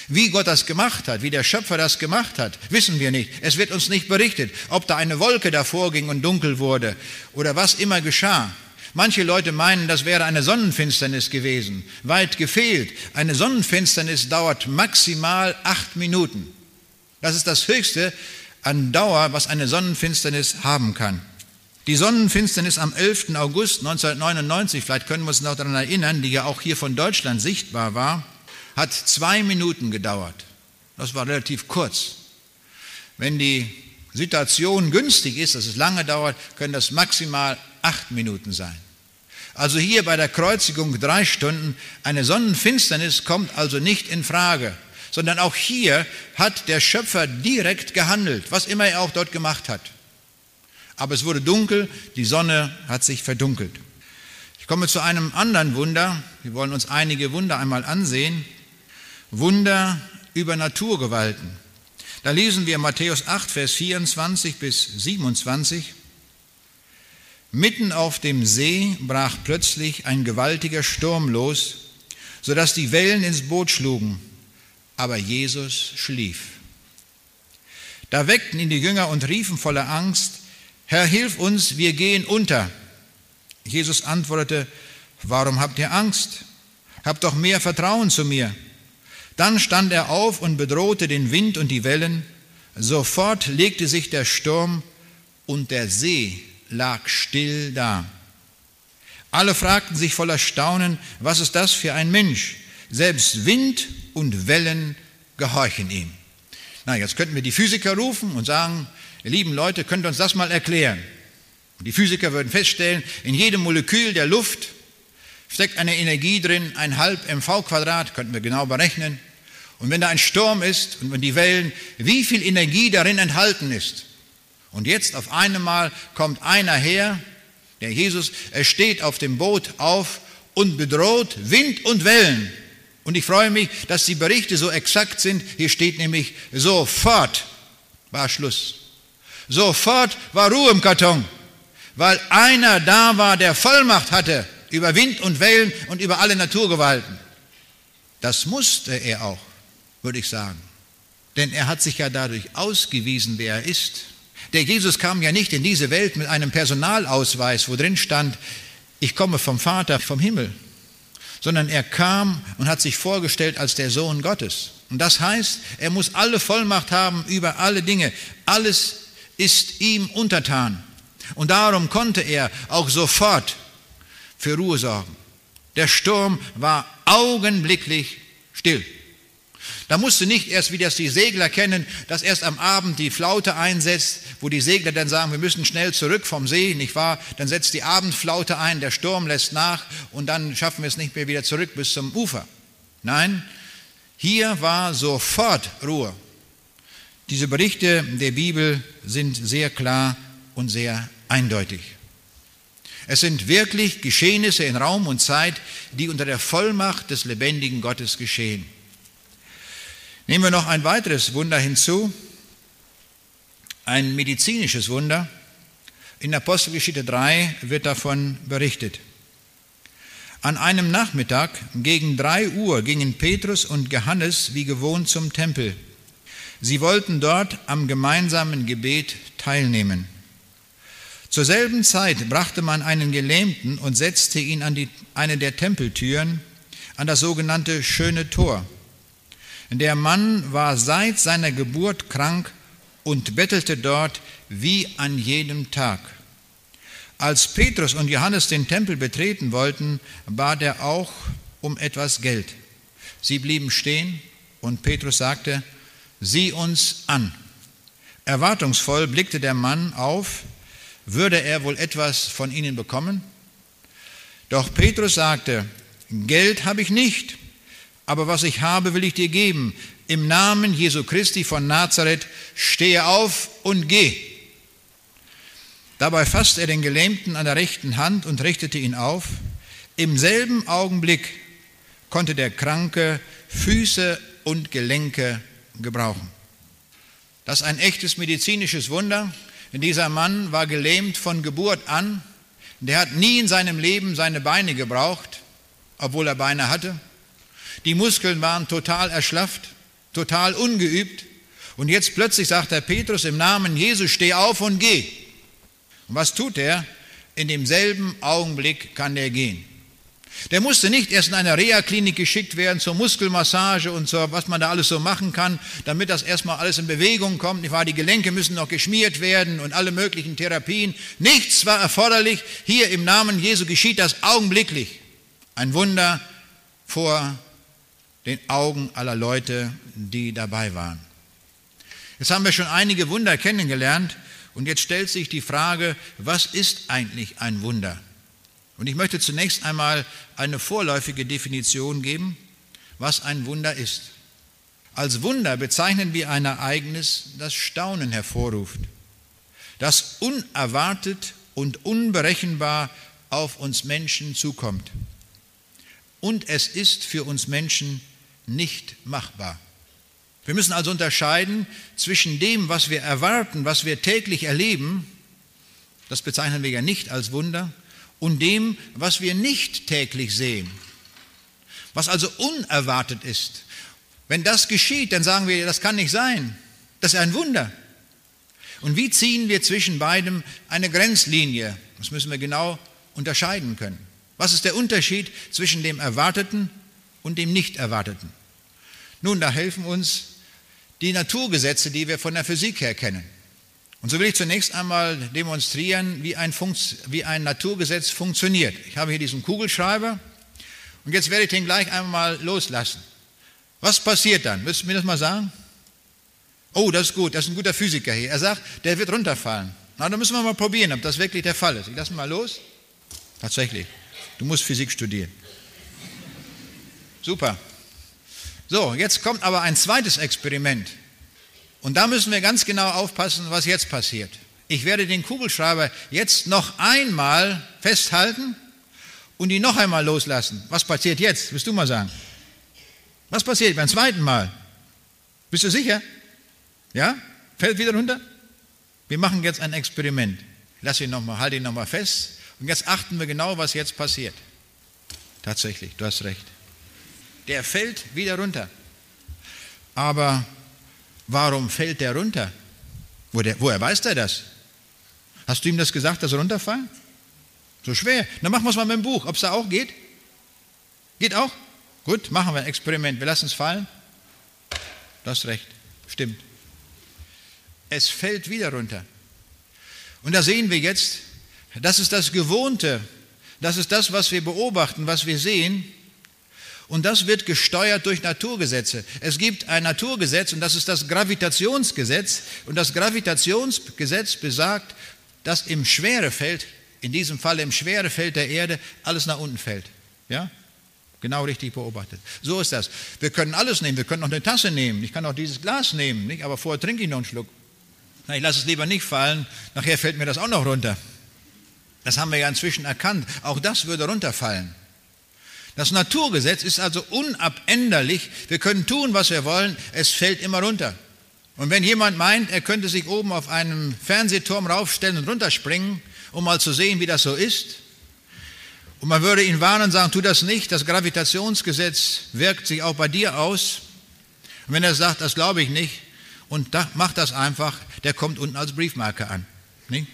Wie Gott das gemacht hat, wie der Schöpfer das gemacht hat, wissen wir nicht. Es wird uns nicht berichtet, ob da eine Wolke davor ging und dunkel wurde oder was immer geschah. Manche Leute meinen, das wäre eine Sonnenfinsternis gewesen. Weit gefehlt. Eine Sonnenfinsternis dauert maximal acht Minuten. Das ist das Höchste an Dauer, was eine Sonnenfinsternis haben kann. Die Sonnenfinsternis am 11. August 1999, vielleicht können wir uns noch daran erinnern, die ja auch hier von Deutschland sichtbar war, hat zwei Minuten gedauert. Das war relativ kurz. Wenn die Situation günstig ist, dass es lange dauert, können das maximal acht Minuten sein. Also hier bei der Kreuzigung drei Stunden. Eine Sonnenfinsternis kommt also nicht in Frage sondern auch hier hat der Schöpfer direkt gehandelt, was immer er auch dort gemacht hat. Aber es wurde dunkel, die Sonne hat sich verdunkelt. Ich komme zu einem anderen Wunder. Wir wollen uns einige Wunder einmal ansehen. Wunder über Naturgewalten. Da lesen wir Matthäus 8, Vers 24 bis 27. Mitten auf dem See brach plötzlich ein gewaltiger Sturm los, sodass die Wellen ins Boot schlugen aber Jesus schlief. Da weckten ihn die Jünger und riefen voller Angst, Herr, hilf uns, wir gehen unter. Jesus antwortete, warum habt ihr Angst? Habt doch mehr Vertrauen zu mir. Dann stand er auf und bedrohte den Wind und die Wellen. Sofort legte sich der Sturm und der See lag still da. Alle fragten sich voller Staunen, was ist das für ein Mensch? Selbst Wind und Wellen gehorchen ihm. Na, jetzt könnten wir die Physiker rufen und sagen, ihr lieben Leute, könnt ihr uns das mal erklären? Und die Physiker würden feststellen, in jedem Molekül der Luft steckt eine Energie drin, ein halb mv Quadrat, könnten wir genau berechnen. Und wenn da ein Sturm ist und wenn die Wellen, wie viel Energie darin enthalten ist. Und jetzt auf einmal kommt einer her, der Jesus, er steht auf dem Boot auf und bedroht Wind und Wellen. Und ich freue mich, dass die Berichte so exakt sind. Hier steht nämlich, sofort war Schluss. Sofort war Ruhe im Karton, weil einer da war, der Vollmacht hatte über Wind und Wellen und über alle Naturgewalten. Das musste er auch, würde ich sagen. Denn er hat sich ja dadurch ausgewiesen, wer er ist. Der Jesus kam ja nicht in diese Welt mit einem Personalausweis, wo drin stand, ich komme vom Vater vom Himmel sondern er kam und hat sich vorgestellt als der Sohn Gottes. Und das heißt, er muss alle Vollmacht haben über alle Dinge. Alles ist ihm untertan. Und darum konnte er auch sofort für Ruhe sorgen. Der Sturm war augenblicklich still. Da musst du nicht erst, wie das die Segler kennen, dass erst am Abend die Flaute einsetzt, wo die Segler dann sagen, wir müssen schnell zurück vom See, nicht wahr? Dann setzt die Abendflaute ein, der Sturm lässt nach und dann schaffen wir es nicht mehr wieder zurück bis zum Ufer. Nein, hier war sofort Ruhe. Diese Berichte der Bibel sind sehr klar und sehr eindeutig. Es sind wirklich Geschehnisse in Raum und Zeit, die unter der Vollmacht des lebendigen Gottes geschehen. Nehmen wir noch ein weiteres Wunder hinzu, ein medizinisches Wunder. In Apostelgeschichte 3 wird davon berichtet. An einem Nachmittag gegen drei Uhr gingen Petrus und Johannes wie gewohnt zum Tempel. Sie wollten dort am gemeinsamen Gebet teilnehmen. Zur selben Zeit brachte man einen Gelähmten und setzte ihn an die, eine der Tempeltüren, an das sogenannte Schöne Tor. Der Mann war seit seiner Geburt krank und bettelte dort wie an jedem Tag. Als Petrus und Johannes den Tempel betreten wollten, bat er auch um etwas Geld. Sie blieben stehen und Petrus sagte, sieh uns an. Erwartungsvoll blickte der Mann auf, würde er wohl etwas von ihnen bekommen? Doch Petrus sagte, Geld habe ich nicht, aber was ich habe, will ich dir geben. Im Namen Jesu Christi von Nazareth stehe auf und geh. Dabei fasste er den Gelähmten an der rechten Hand und richtete ihn auf. Im selben Augenblick konnte der Kranke Füße und Gelenke gebrauchen. Das ist ein echtes medizinisches Wunder. Dieser Mann war gelähmt von Geburt an. Der hat nie in seinem Leben seine Beine gebraucht, obwohl er Beine hatte. Die Muskeln waren total erschlafft, total ungeübt. Und jetzt plötzlich sagt der Petrus im Namen Jesu, steh auf und geh. Und was tut er? In demselben Augenblick kann er gehen. Der musste nicht erst in eine Reha-Klinik geschickt werden zur Muskelmassage und so, was man da alles so machen kann, damit das erstmal alles in Bewegung kommt. Die Gelenke müssen noch geschmiert werden und alle möglichen Therapien. Nichts war erforderlich. Hier im Namen Jesu geschieht das augenblicklich. Ein Wunder vor den Augen aller Leute, die dabei waren. Jetzt haben wir schon einige Wunder kennengelernt und jetzt stellt sich die Frage, was ist eigentlich ein Wunder? Und ich möchte zunächst einmal eine vorläufige Definition geben, was ein Wunder ist. Als Wunder bezeichnen wir ein Ereignis, das Staunen hervorruft, das unerwartet und unberechenbar auf uns Menschen zukommt. Und es ist für uns Menschen nicht machbar. Wir müssen also unterscheiden zwischen dem, was wir erwarten, was wir täglich erleben, das bezeichnen wir ja nicht als Wunder, und dem, was wir nicht täglich sehen, was also unerwartet ist. Wenn das geschieht, dann sagen wir, das kann nicht sein, das ist ein Wunder. Und wie ziehen wir zwischen beidem eine Grenzlinie? Das müssen wir genau unterscheiden können. Was ist der Unterschied zwischen dem Erwarteten und dem Nicht-Erwarteten? Nun, da helfen uns die Naturgesetze, die wir von der Physik her kennen. Und so will ich zunächst einmal demonstrieren, wie ein, Funks wie ein Naturgesetz funktioniert. Ich habe hier diesen Kugelschreiber und jetzt werde ich den gleich einmal loslassen. Was passiert dann? Willst du mir das mal sagen? Oh, das ist gut, das ist ein guter Physiker hier. Er sagt, der wird runterfallen. Na, dann müssen wir mal probieren, ob das wirklich der Fall ist. Ich lasse mal los. Tatsächlich, du musst Physik studieren. Super. So, jetzt kommt aber ein zweites Experiment. Und da müssen wir ganz genau aufpassen, was jetzt passiert. Ich werde den Kugelschreiber jetzt noch einmal festhalten und ihn noch einmal loslassen. Was passiert jetzt? Willst du mal sagen? Was passiert beim zweiten Mal? Bist du sicher? Ja? Fällt wieder runter? Wir machen jetzt ein Experiment. Lass ihn noch mal, halt ihn nochmal fest. Und jetzt achten wir genau, was jetzt passiert. Tatsächlich, du hast recht der fällt wieder runter. Aber warum fällt der runter? Wo der, woher weiß der das? Hast du ihm das gesagt, dass er runterfallen? So schwer. Dann machen wir es mal mit dem Buch, ob es da auch geht. Geht auch? Gut, machen wir ein Experiment. Wir lassen es fallen. Du hast recht. Stimmt. Es fällt wieder runter. Und da sehen wir jetzt, das ist das Gewohnte. Das ist das, was wir beobachten, was wir sehen. Und das wird gesteuert durch Naturgesetze. Es gibt ein Naturgesetz und das ist das Gravitationsgesetz. Und das Gravitationsgesetz besagt, dass im Schwerefeld, in diesem Fall im Schwerefeld der Erde, alles nach unten fällt. Ja? Genau richtig beobachtet. So ist das. Wir können alles nehmen. Wir können noch eine Tasse nehmen. Ich kann auch dieses Glas nehmen, nicht? aber vorher trinke ich noch einen Schluck. Na, ich lasse es lieber nicht fallen. Nachher fällt mir das auch noch runter. Das haben wir ja inzwischen erkannt. Auch das würde runterfallen. Das Naturgesetz ist also unabänderlich. Wir können tun, was wir wollen. Es fällt immer runter. Und wenn jemand meint, er könnte sich oben auf einem Fernsehturm raufstellen und runterspringen, um mal zu sehen, wie das so ist, und man würde ihn warnen und sagen, tu das nicht, das Gravitationsgesetz wirkt sich auch bei dir aus. Und wenn er sagt, das glaube ich nicht, und da, macht das einfach, der kommt unten als Briefmarke an. Nicht?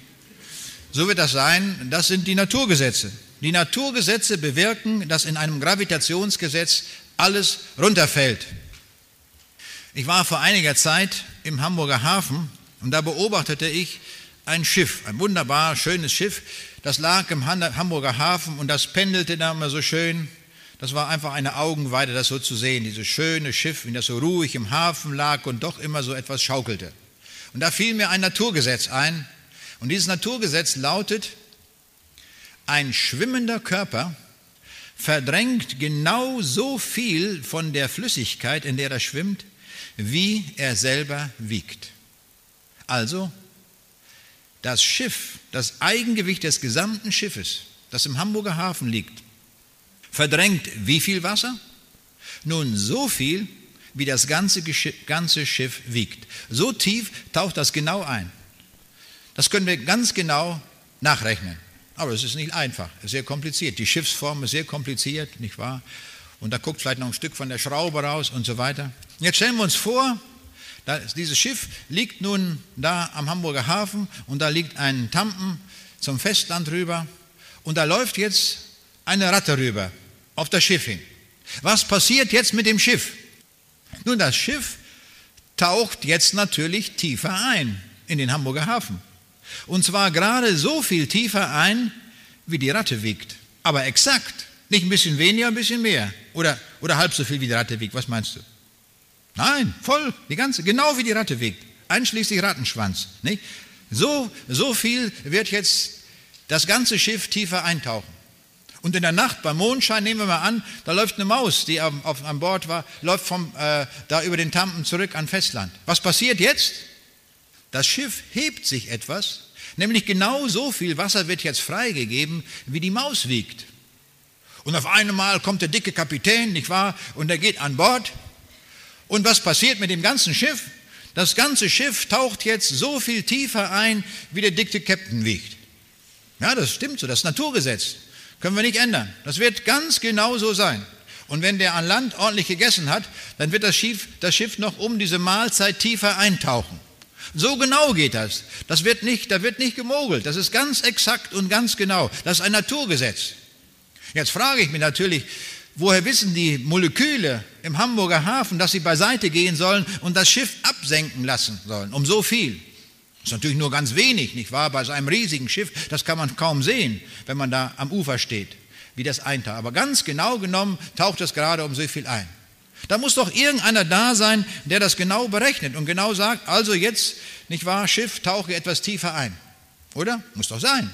So wird das sein, das sind die Naturgesetze. Die Naturgesetze bewirken, dass in einem Gravitationsgesetz alles runterfällt. Ich war vor einiger Zeit im Hamburger Hafen und da beobachtete ich ein Schiff, ein wunderbar schönes Schiff, das lag im Hamburger Hafen und das pendelte da immer so schön. Das war einfach eine Augenweide, das so zu sehen, dieses schöne Schiff, wie das so ruhig im Hafen lag und doch immer so etwas schaukelte. Und da fiel mir ein Naturgesetz ein. Und dieses Naturgesetz lautet, ein schwimmender Körper verdrängt genau so viel von der Flüssigkeit, in der er schwimmt, wie er selber wiegt. Also das Schiff, das Eigengewicht des gesamten Schiffes, das im Hamburger Hafen liegt, verdrängt wie viel Wasser? Nun, so viel, wie das ganze, ganze Schiff wiegt. So tief taucht das genau ein. Das können wir ganz genau nachrechnen. Aber es ist nicht einfach, sehr kompliziert. Die Schiffsform ist sehr kompliziert, nicht wahr? Und da guckt vielleicht noch ein Stück von der Schraube raus und so weiter. Jetzt stellen wir uns vor, dieses Schiff liegt nun da am Hamburger Hafen und da liegt ein Tampen zum Festland rüber und da läuft jetzt eine Ratte rüber auf das Schiff hin. Was passiert jetzt mit dem Schiff? Nun, das Schiff taucht jetzt natürlich tiefer ein in den Hamburger Hafen. Und zwar gerade so viel tiefer ein, wie die Ratte wiegt. Aber exakt. Nicht ein bisschen weniger, ein bisschen mehr. Oder, oder halb so viel, wie die Ratte wiegt. Was meinst du? Nein, voll, die ganze, genau wie die Ratte wiegt, einschließlich Rattenschwanz. Nicht? So, so viel wird jetzt das ganze Schiff tiefer eintauchen. Und in der Nacht beim Mondschein, nehmen wir mal an, da läuft eine Maus, die auf, auf, an Bord war, läuft vom, äh, da über den Tampen zurück an Festland. Was passiert jetzt? Das Schiff hebt sich etwas, nämlich genau so viel Wasser wird jetzt freigegeben, wie die Maus wiegt. Und auf einmal kommt der dicke Kapitän, nicht wahr? Und er geht an Bord und was passiert mit dem ganzen Schiff? Das ganze Schiff taucht jetzt so viel tiefer ein, wie der dicke Captain wiegt. Ja, das stimmt so, das ist Naturgesetz. Können wir nicht ändern. Das wird ganz genau so sein. Und wenn der an Land ordentlich gegessen hat, dann wird das Schiff, das Schiff noch um diese Mahlzeit tiefer eintauchen. So genau geht das. Das wird nicht, da wird nicht gemogelt. Das ist ganz exakt und ganz genau. Das ist ein Naturgesetz. Jetzt frage ich mich natürlich, Woher wissen die Moleküle im Hamburger Hafen, dass sie beiseite gehen sollen und das Schiff absenken lassen sollen? Um so viel. Das ist natürlich nur ganz wenig, nicht wahr? Bei so einem riesigen Schiff, das kann man kaum sehen, wenn man da am Ufer steht, wie das eintaucht. Aber ganz genau genommen taucht es gerade um so viel ein. Da muss doch irgendeiner da sein, der das genau berechnet und genau sagt, also jetzt, nicht wahr, Schiff, tauche etwas tiefer ein. Oder? Muss doch sein.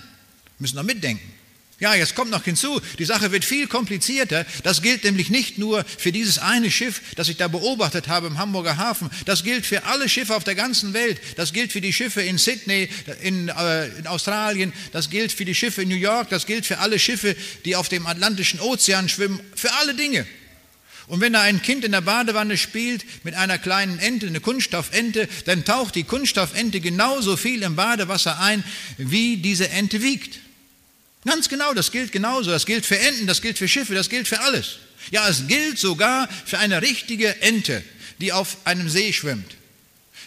Müssen doch mitdenken. Ja, jetzt kommt noch hinzu, die Sache wird viel komplizierter. Das gilt nämlich nicht nur für dieses eine Schiff, das ich da beobachtet habe im Hamburger Hafen. Das gilt für alle Schiffe auf der ganzen Welt. Das gilt für die Schiffe in Sydney, in, äh, in Australien. Das gilt für die Schiffe in New York. Das gilt für alle Schiffe, die auf dem Atlantischen Ozean schwimmen. Für alle Dinge. Und wenn da ein Kind in der Badewanne spielt mit einer kleinen Ente, eine Kunststoffente, dann taucht die Kunststoffente genauso viel im Badewasser ein, wie diese Ente wiegt. Ganz genau, das gilt genauso. Das gilt für Enten, das gilt für Schiffe, das gilt für alles. Ja, es gilt sogar für eine richtige Ente, die auf einem See schwimmt.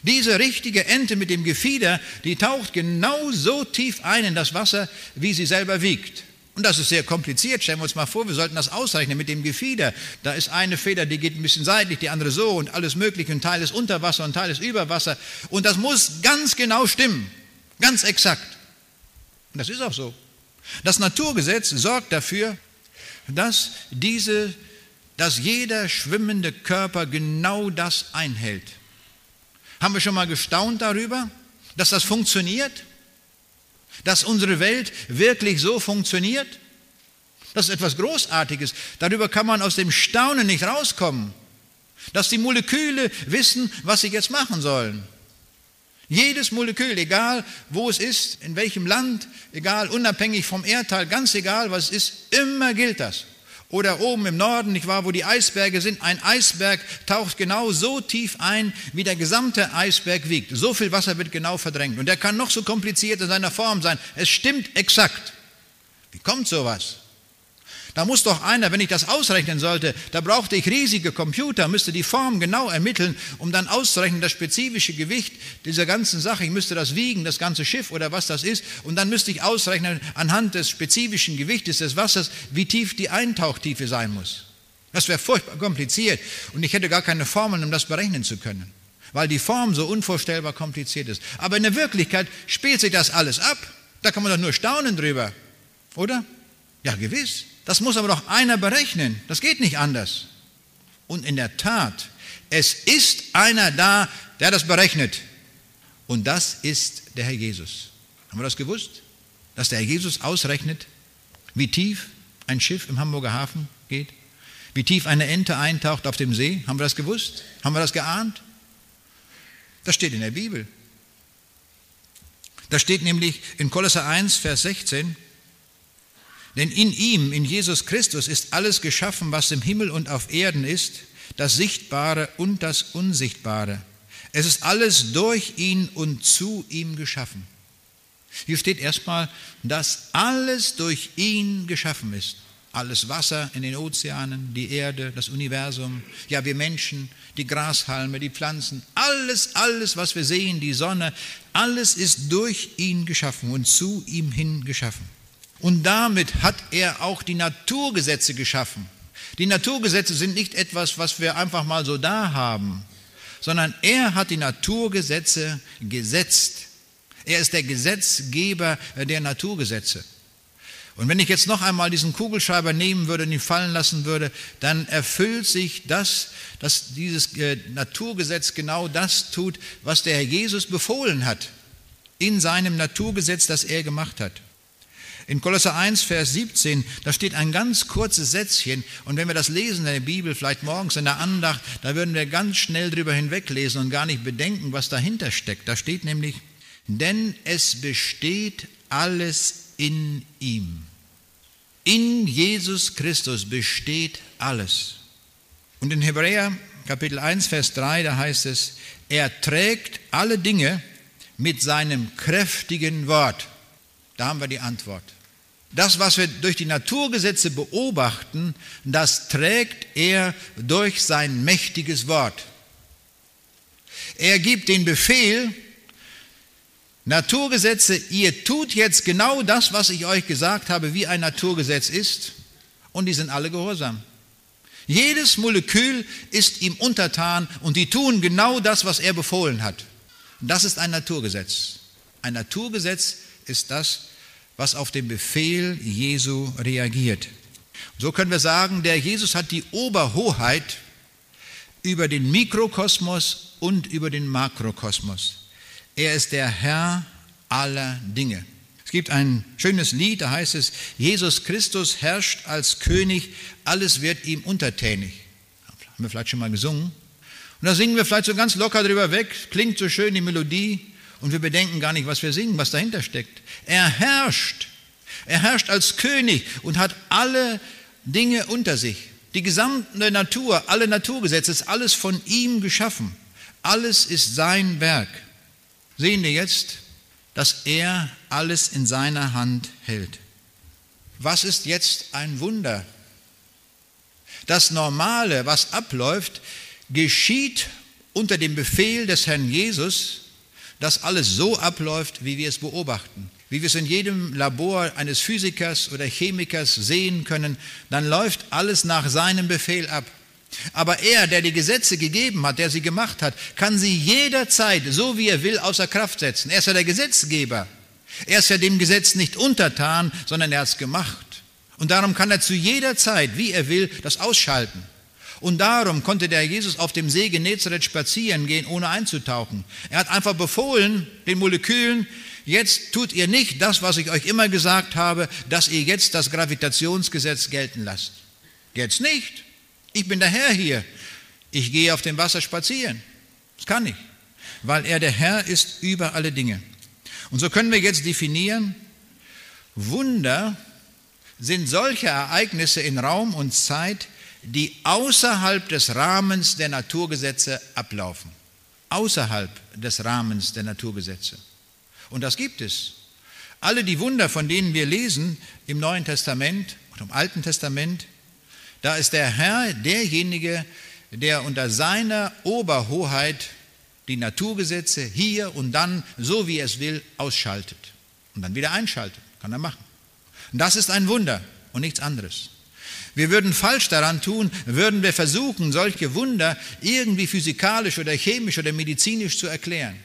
Diese richtige Ente mit dem Gefieder, die taucht genau so tief ein in das Wasser, wie sie selber wiegt. Und das ist sehr kompliziert. Stellen wir uns mal vor, wir sollten das ausrechnen mit dem Gefieder. Da ist eine Feder, die geht ein bisschen seitlich, die andere so und alles Mögliche. Ein Teil ist unter Wasser und ein Teil ist über Wasser. Und das muss ganz genau stimmen. Ganz exakt. Und das ist auch so. Das Naturgesetz sorgt dafür, dass diese dass jeder schwimmende Körper genau das einhält. Haben wir schon mal gestaunt darüber, dass das funktioniert? Dass unsere Welt wirklich so funktioniert? Das ist etwas Großartiges. Darüber kann man aus dem Staunen nicht rauskommen. Dass die Moleküle wissen, was sie jetzt machen sollen. Jedes Molekül, egal wo es ist, in welchem Land, egal unabhängig vom Erdteil, ganz egal was es ist, immer gilt das. Oder oben im Norden, nicht wahr, wo die Eisberge sind, ein Eisberg taucht genau so tief ein, wie der gesamte Eisberg wiegt. So viel Wasser wird genau verdrängt. Und der kann noch so kompliziert in seiner Form sein. Es stimmt exakt. Wie kommt sowas? Da muss doch einer, wenn ich das ausrechnen sollte, da brauchte ich riesige Computer, müsste die Form genau ermitteln, um dann auszurechnen, das spezifische Gewicht dieser ganzen Sache. Ich müsste das wiegen, das ganze Schiff oder was das ist. Und dann müsste ich ausrechnen, anhand des spezifischen Gewichtes des Wassers, wie tief die Eintauchtiefe sein muss. Das wäre furchtbar kompliziert. Und ich hätte gar keine Formeln, um das berechnen zu können. Weil die Form so unvorstellbar kompliziert ist. Aber in der Wirklichkeit spielt sich das alles ab. Da kann man doch nur staunen drüber. Oder? Ja, gewiss. Das muss aber doch einer berechnen. Das geht nicht anders. Und in der Tat, es ist einer da, der das berechnet. Und das ist der Herr Jesus. Haben wir das gewusst? Dass der Herr Jesus ausrechnet, wie tief ein Schiff im Hamburger Hafen geht? Wie tief eine Ente eintaucht auf dem See? Haben wir das gewusst? Haben wir das geahnt? Das steht in der Bibel. Da steht nämlich in Kolosser 1, Vers 16, denn in ihm, in Jesus Christus, ist alles geschaffen, was im Himmel und auf Erden ist, das Sichtbare und das Unsichtbare. Es ist alles durch ihn und zu ihm geschaffen. Hier steht erstmal, dass alles durch ihn geschaffen ist. Alles Wasser in den Ozeanen, die Erde, das Universum, ja wir Menschen, die Grashalme, die Pflanzen, alles, alles, was wir sehen, die Sonne, alles ist durch ihn geschaffen und zu ihm hin geschaffen. Und damit hat er auch die Naturgesetze geschaffen. Die Naturgesetze sind nicht etwas, was wir einfach mal so da haben, sondern er hat die Naturgesetze gesetzt. Er ist der Gesetzgeber der Naturgesetze. Und wenn ich jetzt noch einmal diesen Kugelschreiber nehmen würde und ihn fallen lassen würde, dann erfüllt sich das, dass dieses äh, Naturgesetz genau das tut, was der Herr Jesus befohlen hat in seinem Naturgesetz, das er gemacht hat. In Kolosser 1, Vers 17, da steht ein ganz kurzes Sätzchen und wenn wir das lesen in der Bibel, vielleicht morgens in der Andacht, da würden wir ganz schnell drüber hinweglesen und gar nicht bedenken, was dahinter steckt. Da steht nämlich, denn es besteht alles in ihm. In Jesus Christus besteht alles. Und in Hebräer Kapitel 1, Vers 3, da heißt es, er trägt alle Dinge mit seinem kräftigen Wort. Da haben wir die Antwort. Das, was wir durch die Naturgesetze beobachten, das trägt er durch sein mächtiges Wort. Er gibt den Befehl, Naturgesetze, ihr tut jetzt genau das, was ich euch gesagt habe, wie ein Naturgesetz ist, und die sind alle gehorsam. Jedes Molekül ist ihm untertan und die tun genau das, was er befohlen hat. Das ist ein Naturgesetz. Ein Naturgesetz ist das, was auf den Befehl Jesu reagiert. So können wir sagen, der Jesus hat die Oberhoheit über den Mikrokosmos und über den Makrokosmos. Er ist der Herr aller Dinge. Es gibt ein schönes Lied, da heißt es, Jesus Christus herrscht als König, alles wird ihm untertänig. Haben wir vielleicht schon mal gesungen. Und da singen wir vielleicht so ganz locker drüber weg, klingt so schön die Melodie und wir bedenken gar nicht, was wir singen, was dahinter steckt. Er herrscht. Er herrscht als König und hat alle Dinge unter sich. Die gesamte Natur, alle Naturgesetze, ist alles von ihm geschaffen. Alles ist sein Werk. Sehen wir jetzt, dass er alles in seiner Hand hält. Was ist jetzt ein Wunder? Das Normale, was abläuft, geschieht unter dem Befehl des Herrn Jesus dass alles so abläuft, wie wir es beobachten. Wie wir es in jedem Labor eines Physikers oder Chemikers sehen können, dann läuft alles nach seinem Befehl ab. Aber er, der die Gesetze gegeben hat, der sie gemacht hat, kann sie jederzeit, so wie er will, außer Kraft setzen. Er ist ja der Gesetzgeber. Er ist ja dem Gesetz nicht untertan, sondern er hat es gemacht. Und darum kann er zu jeder Zeit, wie er will, das ausschalten. Und darum konnte der Jesus auf dem See Genezareth spazieren gehen, ohne einzutauchen. Er hat einfach befohlen, den Molekülen, jetzt tut ihr nicht das, was ich euch immer gesagt habe, dass ihr jetzt das Gravitationsgesetz gelten lasst. Jetzt nicht. Ich bin der Herr hier. Ich gehe auf dem Wasser spazieren. Das kann ich, weil er der Herr ist über alle Dinge. Und so können wir jetzt definieren, Wunder sind solche Ereignisse in Raum und Zeit, die außerhalb des Rahmens der Naturgesetze ablaufen. Außerhalb des Rahmens der Naturgesetze. Und das gibt es. Alle die Wunder, von denen wir lesen im Neuen Testament und im Alten Testament, da ist der Herr derjenige, der unter seiner Oberhoheit die Naturgesetze hier und dann, so wie es will, ausschaltet und dann wieder einschaltet. Kann er machen. Und das ist ein Wunder und nichts anderes. Wir würden falsch daran tun, würden wir versuchen, solche Wunder irgendwie physikalisch oder chemisch oder medizinisch zu erklären.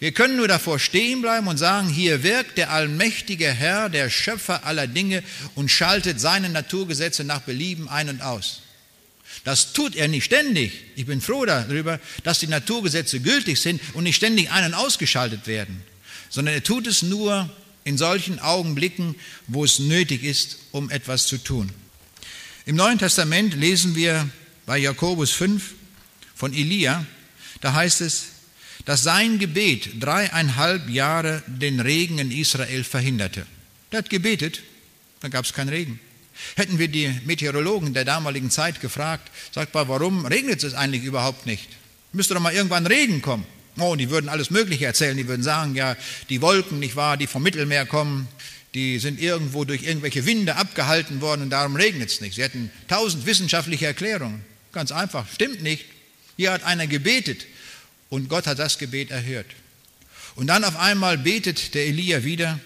Wir können nur davor stehen bleiben und sagen, hier wirkt der allmächtige Herr, der Schöpfer aller Dinge und schaltet seine Naturgesetze nach Belieben ein und aus. Das tut er nicht ständig. Ich bin froh darüber, dass die Naturgesetze gültig sind und nicht ständig ein- und ausgeschaltet werden, sondern er tut es nur in solchen Augenblicken, wo es nötig ist, um etwas zu tun. Im Neuen Testament lesen wir bei Jakobus 5 von Elia, da heißt es, dass sein Gebet dreieinhalb Jahre den Regen in Israel verhinderte. Er hat gebetet, dann gab es keinen Regen. Hätten wir die Meteorologen der damaligen Zeit gefragt, sagt mal, warum regnet es eigentlich überhaupt nicht? Müsste doch mal irgendwann Regen kommen. Oh, die würden alles Mögliche erzählen. Die würden sagen, ja, die Wolken, nicht wahr, die vom Mittelmeer kommen, die sind irgendwo durch irgendwelche Winde abgehalten worden und darum regnet es nicht. Sie hätten tausend wissenschaftliche Erklärungen. Ganz einfach, stimmt nicht. Hier hat einer gebetet und Gott hat das Gebet erhört. Und dann auf einmal betet der Elia wieder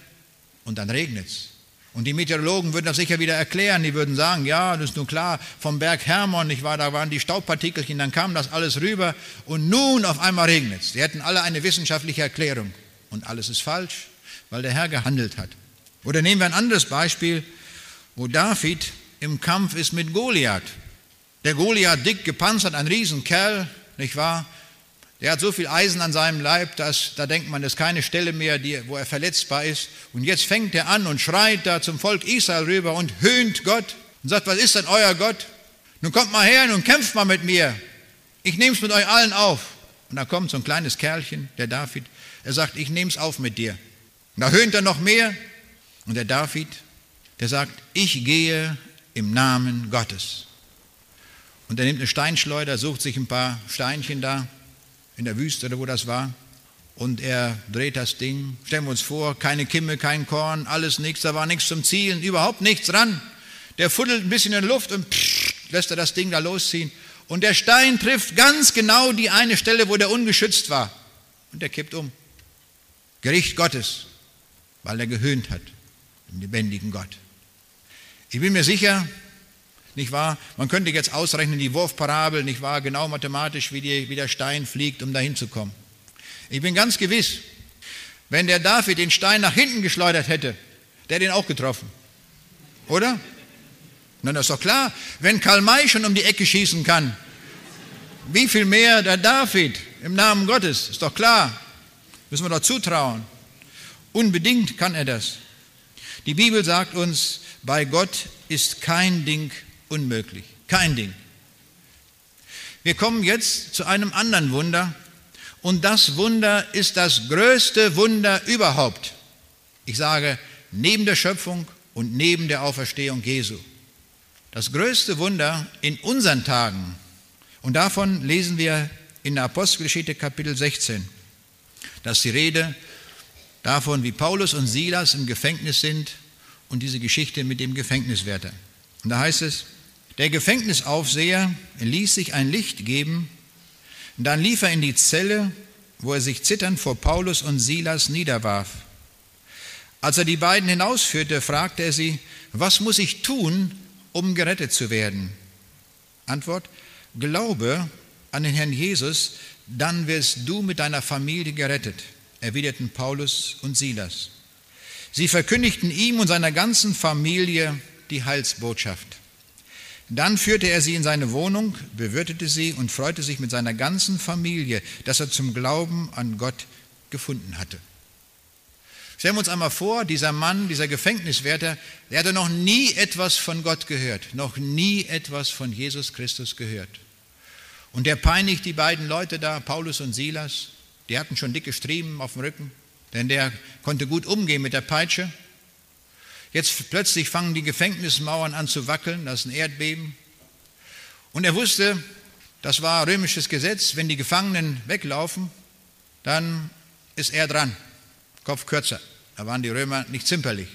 und dann regnet es. Und die Meteorologen würden das sicher wieder erklären. Die würden sagen, ja, das ist nun klar, vom Berg Hermon, nicht wahr, da waren die Staubpartikelchen, dann kam das alles rüber und nun auf einmal regnet es. Die hätten alle eine wissenschaftliche Erklärung. Und alles ist falsch, weil der Herr gehandelt hat. Oder nehmen wir ein anderes Beispiel, wo David im Kampf ist mit Goliath. Der Goliath dick gepanzert, ein Riesenkerl, nicht wahr? Der hat so viel Eisen an seinem Leib, dass da denkt man, das ist keine Stelle mehr, die, wo er verletzbar ist. Und jetzt fängt er an und schreit da zum Volk Israel rüber und höhnt Gott und sagt, was ist denn euer Gott? Nun kommt mal her und kämpft mal mit mir. Ich nehme es mit euch allen auf. Und da kommt so ein kleines Kerlchen, der David. Er sagt, ich nehme es auf mit dir. Und da höhnt er noch mehr. Und der David, der sagt, ich gehe im Namen Gottes. Und er nimmt eine Steinschleuder, sucht sich ein paar Steinchen da in der Wüste oder wo das war. Und er dreht das Ding. Stellen wir uns vor, keine Kimme, kein Korn, alles nichts, da war nichts zum Zielen, überhaupt nichts ran. Der fuddelt ein bisschen in Luft und pff, lässt er das Ding da losziehen. Und der Stein trifft ganz genau die eine Stelle, wo der ungeschützt war. Und der kippt um. Gericht Gottes, weil er gehöhnt hat, den lebendigen Gott. Ich bin mir sicher, nicht wahr? Man könnte jetzt ausrechnen, die Wurfparabel, nicht wahr, genau mathematisch, wie, die, wie der Stein fliegt, um dahin zu kommen. Ich bin ganz gewiss, wenn der David den Stein nach hinten geschleudert hätte, der hätte ihn auch getroffen. Oder? Na, das ist doch klar. Wenn Karl May schon um die Ecke schießen kann, wie viel mehr der David im Namen Gottes? Ist doch klar. Müssen wir doch zutrauen. Unbedingt kann er das. Die Bibel sagt uns, bei Gott ist kein Ding unmöglich. Kein Ding. Wir kommen jetzt zu einem anderen Wunder und das Wunder ist das größte Wunder überhaupt. Ich sage, neben der Schöpfung und neben der Auferstehung Jesu. Das größte Wunder in unseren Tagen. Und davon lesen wir in der Apostelgeschichte Kapitel 16. Das ist die Rede davon, wie Paulus und Silas im Gefängnis sind und diese Geschichte mit dem Gefängniswärter. Und da heißt es, der Gefängnisaufseher ließ sich ein Licht geben, dann lief er in die Zelle, wo er sich zitternd vor Paulus und Silas niederwarf. Als er die beiden hinausführte, fragte er sie, was muss ich tun, um gerettet zu werden? Antwort, glaube an den Herrn Jesus, dann wirst du mit deiner Familie gerettet, erwiderten Paulus und Silas. Sie verkündigten ihm und seiner ganzen Familie die Heilsbotschaft. Dann führte er sie in seine Wohnung, bewirtete sie und freute sich mit seiner ganzen Familie, dass er zum Glauben an Gott gefunden hatte. Stellen wir uns einmal vor, dieser Mann, dieser Gefängniswärter, der hatte noch nie etwas von Gott gehört, noch nie etwas von Jesus Christus gehört. Und der peinigt die beiden Leute da, Paulus und Silas, die hatten schon dicke Striemen auf dem Rücken, denn der konnte gut umgehen mit der Peitsche. Jetzt plötzlich fangen die Gefängnismauern an zu wackeln, das ist ein Erdbeben. Und er wusste, das war römisches Gesetz, wenn die Gefangenen weglaufen, dann ist er dran, Kopf kürzer. Da waren die Römer nicht zimperlich.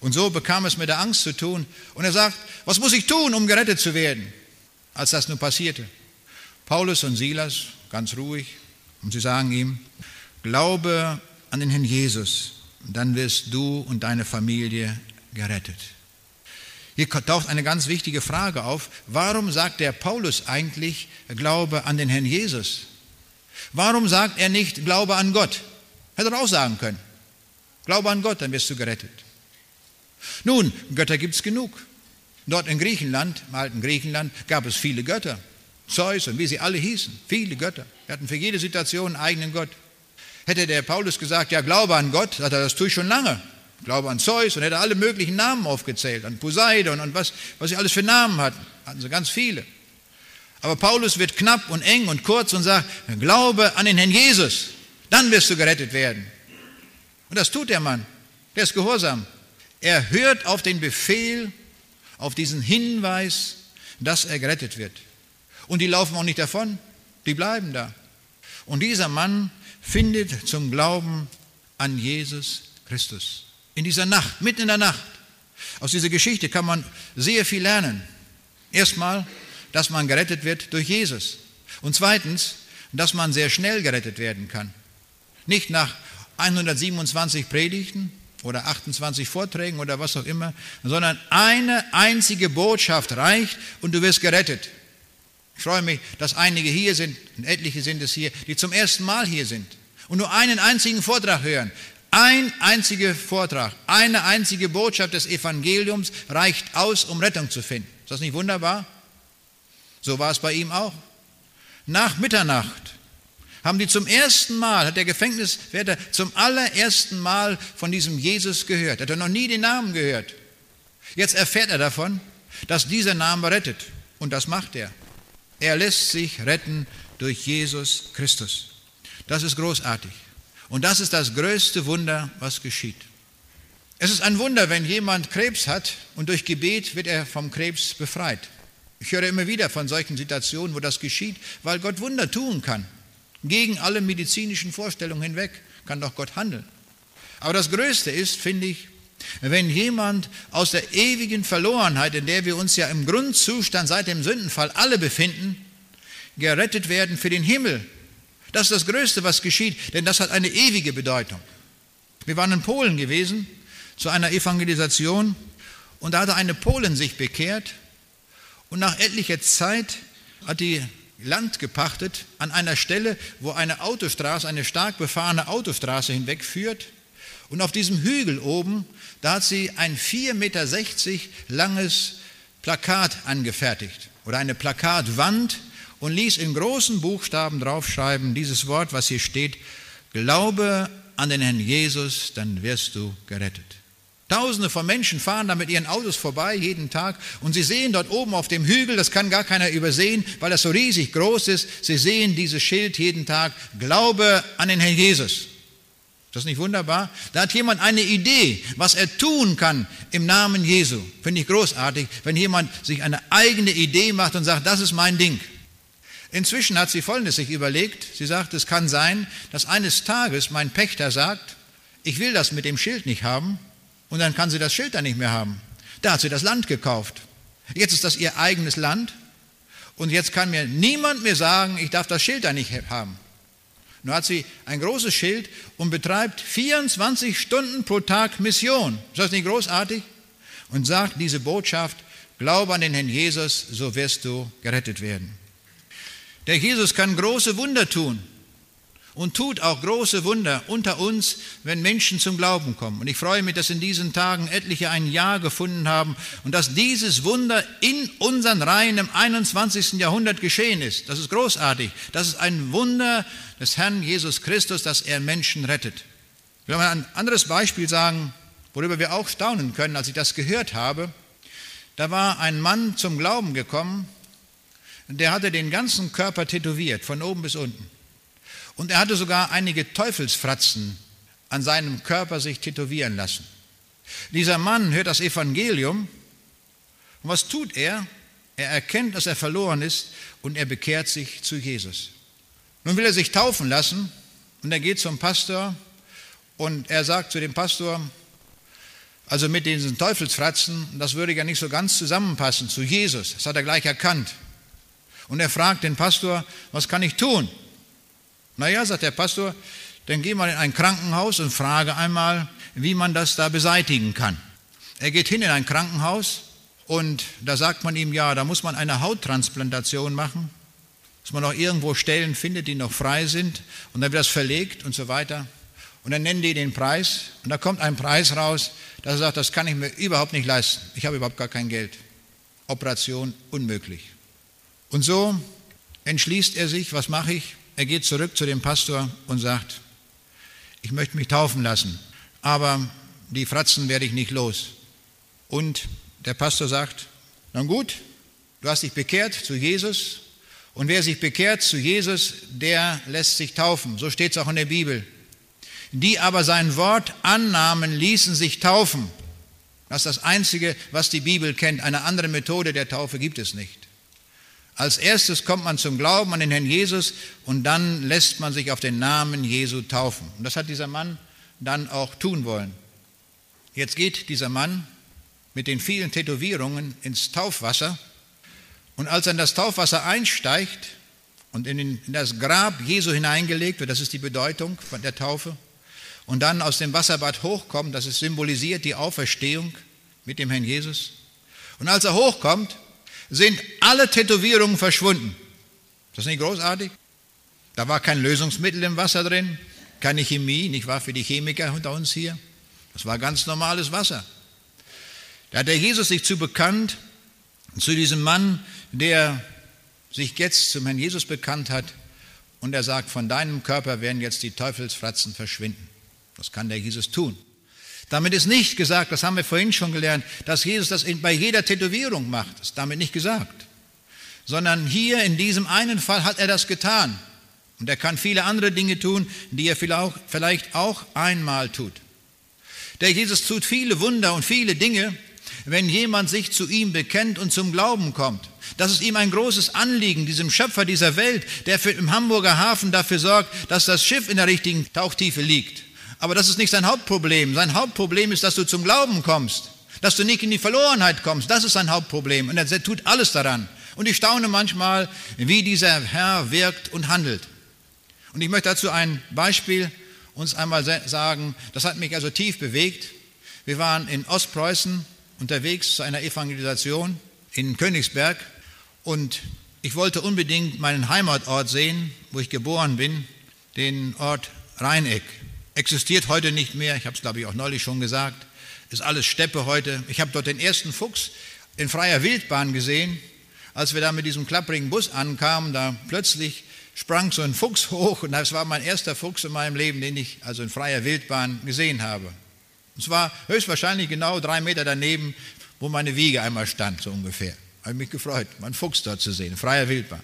Und so bekam es mit der Angst zu tun. Und er sagt, was muss ich tun, um gerettet zu werden, als das nun passierte? Paulus und Silas, ganz ruhig, und sie sagen ihm, glaube an den Herrn Jesus dann wirst du und deine Familie gerettet. Hier taucht eine ganz wichtige Frage auf. Warum sagt der Paulus eigentlich Glaube an den Herrn Jesus? Warum sagt er nicht Glaube an Gott? Hätte er auch sagen können. Glaube an Gott, dann wirst du gerettet. Nun, Götter gibt es genug. Dort in Griechenland, im alten Griechenland, gab es viele Götter. Zeus und wie sie alle hießen, viele Götter. Wir hatten für jede Situation einen eigenen Gott. Hätte der Paulus gesagt, ja, glaube an Gott, sagt er, das tue ich schon lange. Glaube an Zeus und hätte alle möglichen Namen aufgezählt, an Poseidon und was, was sie alles für Namen hatten. Hatten sie ganz viele. Aber Paulus wird knapp und eng und kurz und sagt, glaube an den Herrn Jesus, dann wirst du gerettet werden. Und das tut der Mann. Der ist gehorsam. Er hört auf den Befehl, auf diesen Hinweis, dass er gerettet wird. Und die laufen auch nicht davon, die bleiben da. Und dieser Mann findet zum Glauben an Jesus Christus. In dieser Nacht, mitten in der Nacht. Aus dieser Geschichte kann man sehr viel lernen. Erstmal, dass man gerettet wird durch Jesus. Und zweitens, dass man sehr schnell gerettet werden kann. Nicht nach 127 Predigten oder 28 Vorträgen oder was auch immer, sondern eine einzige Botschaft reicht und du wirst gerettet. Ich freue mich, dass einige hier sind, etliche sind es hier, die zum ersten Mal hier sind und nur einen einzigen Vortrag hören. Ein einziger Vortrag, eine einzige Botschaft des Evangeliums reicht aus, um Rettung zu finden. Ist das nicht wunderbar? So war es bei ihm auch. Nach Mitternacht haben die zum ersten Mal, hat der Gefängniswärter zum allerersten Mal von diesem Jesus gehört. Er hat noch nie den Namen gehört. Jetzt erfährt er davon, dass dieser Name rettet. Und das macht er. Er lässt sich retten durch Jesus Christus. Das ist großartig. Und das ist das größte Wunder, was geschieht. Es ist ein Wunder, wenn jemand Krebs hat und durch Gebet wird er vom Krebs befreit. Ich höre immer wieder von solchen Situationen, wo das geschieht, weil Gott Wunder tun kann. Gegen alle medizinischen Vorstellungen hinweg kann doch Gott handeln. Aber das Größte ist, finde ich, wenn jemand aus der ewigen Verlorenheit, in der wir uns ja im Grundzustand seit dem Sündenfall alle befinden, gerettet werden für den Himmel. Das ist das Größte, was geschieht, denn das hat eine ewige Bedeutung. Wir waren in Polen gewesen zu einer Evangelisation und da hatte eine Polin sich bekehrt und nach etlicher Zeit hat die Land gepachtet an einer Stelle, wo eine Autostraße, eine stark befahrene Autostraße hinwegführt. Und auf diesem Hügel oben da hat sie ein 4,60 Meter langes Plakat angefertigt oder eine Plakatwand und ließ in großen Buchstaben draufschreiben, dieses Wort, was hier steht, Glaube an den Herrn Jesus, dann wirst du gerettet. Tausende von Menschen fahren da mit ihren Autos vorbei jeden Tag und sie sehen dort oben auf dem Hügel, das kann gar keiner übersehen, weil das so riesig groß ist, sie sehen dieses Schild jeden Tag, Glaube an den Herrn Jesus. Ist das nicht wunderbar? Da hat jemand eine Idee, was er tun kann im Namen Jesu. Finde ich großartig, wenn jemand sich eine eigene Idee macht und sagt, das ist mein Ding. Inzwischen hat sie Folgendes sich überlegt. Sie sagt, es kann sein, dass eines Tages mein Pächter sagt, ich will das mit dem Schild nicht haben und dann kann sie das Schild dann nicht mehr haben. Da hat sie das Land gekauft. Jetzt ist das ihr eigenes Land und jetzt kann mir niemand mehr sagen, ich darf das Schild da nicht haben. Nun hat sie ein großes Schild und betreibt 24 Stunden pro Tag Mission. Ist das nicht großartig? Und sagt diese Botschaft, glaube an den Herrn Jesus, so wirst du gerettet werden. Der Jesus kann große Wunder tun. Und tut auch große Wunder unter uns, wenn Menschen zum Glauben kommen. Und ich freue mich, dass in diesen Tagen etliche ein Ja gefunden haben und dass dieses Wunder in unseren Reihen im 21. Jahrhundert geschehen ist. Das ist großartig. Das ist ein Wunder des Herrn Jesus Christus, dass er Menschen rettet. Ich will mal ein anderes Beispiel sagen, worüber wir auch staunen können, als ich das gehört habe. Da war ein Mann zum Glauben gekommen, der hatte den ganzen Körper tätowiert, von oben bis unten. Und er hatte sogar einige Teufelsfratzen an seinem Körper sich tätowieren lassen. Dieser Mann hört das Evangelium und was tut er? Er erkennt, dass er verloren ist und er bekehrt sich zu Jesus. Nun will er sich taufen lassen und er geht zum Pastor und er sagt zu dem Pastor, also mit diesen Teufelsfratzen, das würde ja nicht so ganz zusammenpassen zu Jesus. Das hat er gleich erkannt. Und er fragt den Pastor, was kann ich tun? Naja, sagt der Pastor, dann geh mal in ein Krankenhaus und frage einmal, wie man das da beseitigen kann. Er geht hin in ein Krankenhaus und da sagt man ihm, ja, da muss man eine Hauttransplantation machen, dass man noch irgendwo Stellen findet, die noch frei sind und dann wird das verlegt und so weiter. Und dann nennen die den Preis und da kommt ein Preis raus, dass er sagt, das kann ich mir überhaupt nicht leisten. Ich habe überhaupt gar kein Geld. Operation unmöglich. Und so entschließt er sich, was mache ich? Er geht zurück zu dem Pastor und sagt, ich möchte mich taufen lassen, aber die Fratzen werde ich nicht los. Und der Pastor sagt, na gut, du hast dich bekehrt zu Jesus und wer sich bekehrt zu Jesus, der lässt sich taufen. So steht es auch in der Bibel. Die aber sein Wort annahmen, ließen sich taufen. Das ist das Einzige, was die Bibel kennt. Eine andere Methode der Taufe gibt es nicht. Als erstes kommt man zum Glauben an den Herrn Jesus und dann lässt man sich auf den Namen Jesu taufen. Und das hat dieser Mann dann auch tun wollen. Jetzt geht dieser Mann mit den vielen Tätowierungen ins Taufwasser und als er in das Taufwasser einsteigt und in, das Grab Jesu hineingelegt wird, das ist die Bedeutung von der Taufe, und dann aus dem Wasserbad hochkommt, das ist symbolisiert die Auferstehung mit dem Herrn Jesus. Und als er hochkommt, sind alle Tätowierungen verschwunden. Ist das nicht großartig? Da war kein Lösungsmittel im Wasser drin, keine Chemie, nicht wahr, für die Chemiker unter uns hier. Das war ganz normales Wasser. Da hat der Jesus sich zu bekannt, zu diesem Mann, der sich jetzt zum Herrn Jesus bekannt hat und er sagt, von deinem Körper werden jetzt die Teufelsfratzen verschwinden. Das kann der Jesus tun. Damit ist nicht gesagt, das haben wir vorhin schon gelernt, dass Jesus das bei jeder Tätowierung macht. Das ist damit nicht gesagt. Sondern hier in diesem einen Fall hat er das getan. Und er kann viele andere Dinge tun, die er vielleicht auch einmal tut. Der Jesus tut viele Wunder und viele Dinge, wenn jemand sich zu ihm bekennt und zum Glauben kommt. Das ist ihm ein großes Anliegen, diesem Schöpfer dieser Welt, der für, im Hamburger Hafen dafür sorgt, dass das Schiff in der richtigen Tauchtiefe liegt aber das ist nicht sein Hauptproblem. Sein Hauptproblem ist, dass du zum Glauben kommst, dass du nicht in die Verlorenheit kommst. Das ist sein Hauptproblem. Und er tut alles daran. Und ich staune manchmal, wie dieser Herr wirkt und handelt. Und ich möchte dazu ein Beispiel uns einmal sagen. Das hat mich also tief bewegt. Wir waren in Ostpreußen unterwegs zu einer Evangelisation in Königsberg und ich wollte unbedingt meinen Heimatort sehen, wo ich geboren bin, den Ort Rheineck existiert heute nicht mehr. Ich habe es, glaube ich, auch neulich schon gesagt. Ist alles Steppe heute. Ich habe dort den ersten Fuchs in freier Wildbahn gesehen. Als wir da mit diesem klapprigen Bus ankamen, da plötzlich sprang so ein Fuchs hoch und das war mein erster Fuchs in meinem Leben, den ich also in freier Wildbahn gesehen habe. Und zwar höchstwahrscheinlich genau drei Meter daneben, wo meine Wiege einmal stand, so ungefähr. Habe mich gefreut, meinen Fuchs dort zu sehen, freier Wildbahn.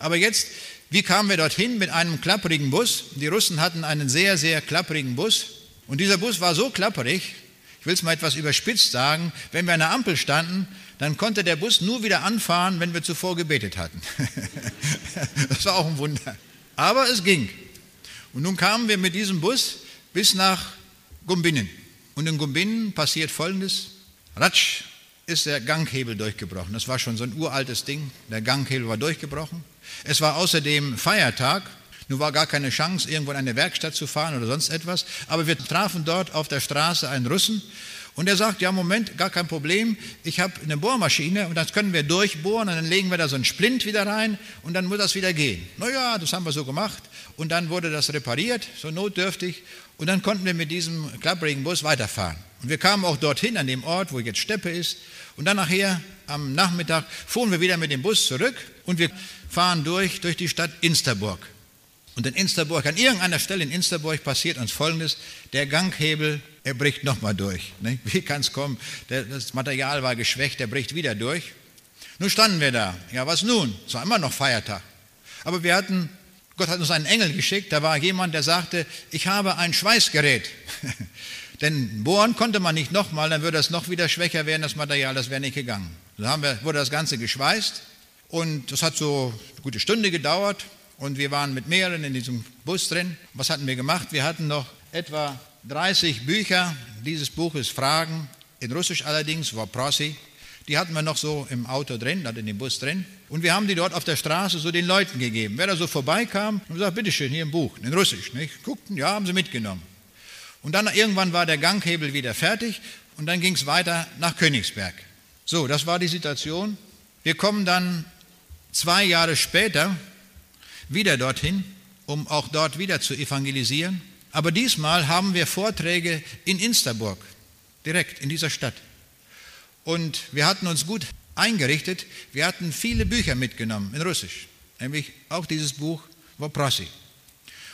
Aber jetzt wie kamen wir dorthin mit einem klapprigen Bus? Die Russen hatten einen sehr, sehr klapprigen Bus. Und dieser Bus war so klapperig, ich will es mal etwas überspitzt sagen, wenn wir an der Ampel standen, dann konnte der Bus nur wieder anfahren, wenn wir zuvor gebetet hatten. das war auch ein Wunder. Aber es ging. Und nun kamen wir mit diesem Bus bis nach Gumbinnen. Und in Gumbinnen passiert Folgendes. Ratsch ist der Ganghebel durchgebrochen. Das war schon so ein uraltes Ding. Der Ganghebel war durchgebrochen. Es war außerdem Feiertag. Nun war gar keine Chance, irgendwo in eine Werkstatt zu fahren oder sonst etwas. Aber wir trafen dort auf der Straße einen Russen Und er sagt, ja, Moment, gar kein Problem, ich habe eine Bohrmaschine und das können wir durchbohren und dann legen wir da so einen Splint wieder rein und dann muss das wieder gehen. Naja, das haben wir so gemacht und dann wurde das repariert, so notdürftig und dann konnten wir mit diesem klapprigen Bus weiterfahren. Und wir kamen auch dorthin, an dem Ort, wo jetzt Steppe ist und dann nachher am Nachmittag fuhren wir wieder mit dem Bus zurück und wir fahren durch, durch die Stadt Insterburg. Und in Insterburg, an irgendeiner Stelle in Insterburg passiert uns Folgendes, der Ganghebel, er bricht nochmal durch. Ne? Wie kann es kommen? das Material war geschwächt, der bricht wieder durch. Nun standen wir da. Ja, was nun? Es war immer noch Feiertag. Aber wir hatten, Gott hat uns einen Engel geschickt, da war jemand, der sagte, ich habe ein Schweißgerät. Denn bohren konnte man nicht nochmal, dann würde es noch wieder schwächer werden, das Material, das wäre nicht gegangen. Dann haben wir, wurde das Ganze geschweißt und das hat so eine gute Stunde gedauert und wir waren mit mehreren in diesem Bus drin. Was hatten wir gemacht? Wir hatten noch etwa 30 Bücher dieses Buches Fragen, in Russisch allerdings, war Prosi. Die hatten wir noch so im Auto drin, in dem Bus drin. Und wir haben die dort auf der Straße so den Leuten gegeben. Wer da so vorbeikam, und gesagt, bitteschön, hier ein Buch, in Russisch. Nicht? Guckten, ja, haben sie mitgenommen. Und dann irgendwann war der Ganghebel wieder fertig und dann ging es weiter nach Königsberg. So, das war die Situation. Wir kommen dann zwei Jahre später wieder dorthin, um auch dort wieder zu evangelisieren. Aber diesmal haben wir Vorträge in Insterburg, direkt in dieser Stadt. Und wir hatten uns gut eingerichtet. Wir hatten viele Bücher mitgenommen in Russisch, nämlich auch dieses Buch Woprosi.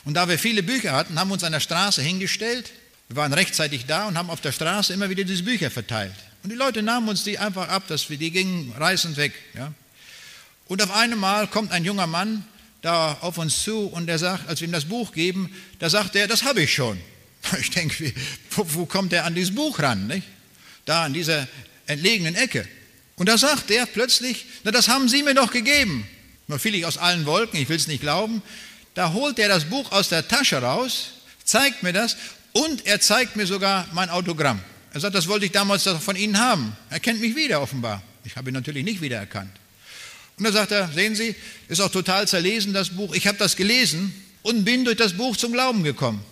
Und da wir viele Bücher hatten, haben wir uns an der Straße hingestellt. Wir waren rechtzeitig da und haben auf der Straße immer wieder diese Bücher verteilt. Und die Leute nahmen uns die einfach ab, dass wir, die gingen reißend weg. Ja. Und auf einmal kommt ein junger Mann da auf uns zu und er sagt, als wir ihm das Buch geben, da sagt er, das habe ich schon. Ich denke, wo, wo kommt er an dieses Buch ran? Nicht? Da in dieser entlegenen Ecke. Und da sagt er plötzlich, na das haben Sie mir doch gegeben. Nur fiel ich aus allen Wolken, ich will es nicht glauben. Da holt er das Buch aus der Tasche raus, zeigt mir das und er zeigt mir sogar mein Autogramm. Er sagt, das wollte ich damals von Ihnen haben. Er kennt mich wieder offenbar. Ich habe ihn natürlich nicht wiedererkannt. Und dann sagt er, sehen Sie, ist auch total zerlesen das Buch. Ich habe das gelesen und bin durch das Buch zum Glauben gekommen.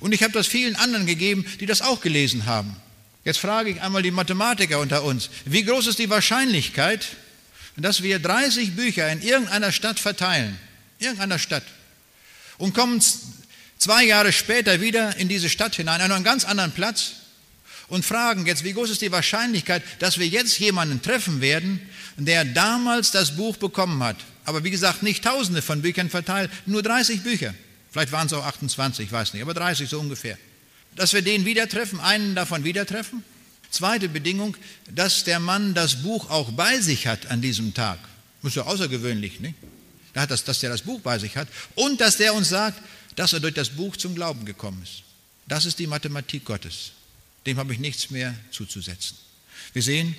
Und ich habe das vielen anderen gegeben, die das auch gelesen haben. Jetzt frage ich einmal die Mathematiker unter uns, wie groß ist die Wahrscheinlichkeit, dass wir 30 Bücher in irgendeiner Stadt verteilen, irgendeiner Stadt, und kommen zwei Jahre später wieder in diese Stadt hinein, an einen ganz anderen Platz, und fragen jetzt, wie groß ist die Wahrscheinlichkeit, dass wir jetzt jemanden treffen werden, der damals das Buch bekommen hat. Aber wie gesagt, nicht tausende von Büchern verteilt, nur 30 Bücher. Vielleicht waren es auch 28, ich weiß nicht, aber 30 so ungefähr. Dass wir den wieder treffen, einen davon wieder treffen. Zweite Bedingung, dass der Mann das Buch auch bei sich hat an diesem Tag. Das ist ja außergewöhnlich, nicht? Dass, dass der das Buch bei sich hat. Und dass der uns sagt, dass er durch das Buch zum Glauben gekommen ist. Das ist die Mathematik Gottes. Dem habe ich nichts mehr zuzusetzen. Wir sehen,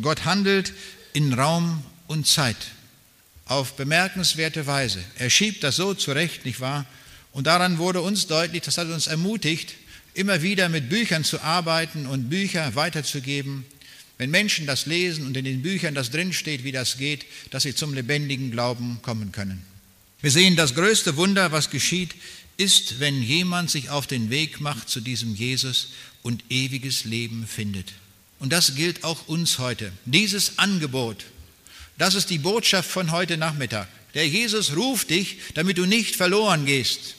Gott handelt in Raum und Zeit auf bemerkenswerte Weise. Er schiebt das so zurecht, nicht wahr? Und daran wurde uns deutlich, das hat uns ermutigt, immer wieder mit Büchern zu arbeiten und Bücher weiterzugeben. Wenn Menschen das lesen und in den Büchern das drinsteht, wie das geht, dass sie zum lebendigen Glauben kommen können. Wir sehen, das größte Wunder, was geschieht, ist, wenn jemand sich auf den Weg macht zu diesem Jesus und ewiges Leben findet. Und das gilt auch uns heute. Dieses Angebot, das ist die Botschaft von heute Nachmittag. Der Jesus ruft dich, damit du nicht verloren gehst,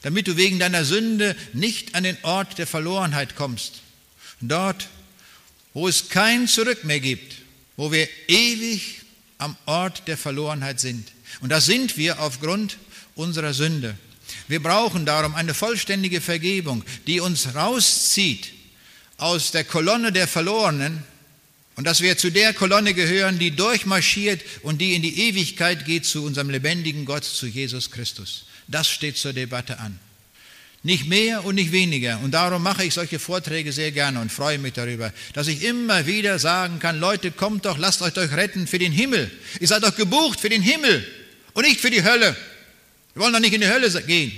damit du wegen deiner Sünde nicht an den Ort der Verlorenheit kommst. Dort, wo es kein Zurück mehr gibt, wo wir ewig am Ort der Verlorenheit sind. Und das sind wir aufgrund unserer Sünde. Wir brauchen darum eine vollständige Vergebung, die uns rauszieht aus der Kolonne der Verlorenen und dass wir zu der Kolonne gehören, die durchmarschiert und die in die Ewigkeit geht zu unserem lebendigen Gott, zu Jesus Christus. Das steht zur Debatte an. Nicht mehr und nicht weniger. Und darum mache ich solche Vorträge sehr gerne und freue mich darüber, dass ich immer wieder sagen kann, Leute, kommt doch, lasst euch doch retten für den Himmel. Ihr seid doch gebucht für den Himmel und nicht für die Hölle. Wir wollen doch nicht in die Hölle gehen.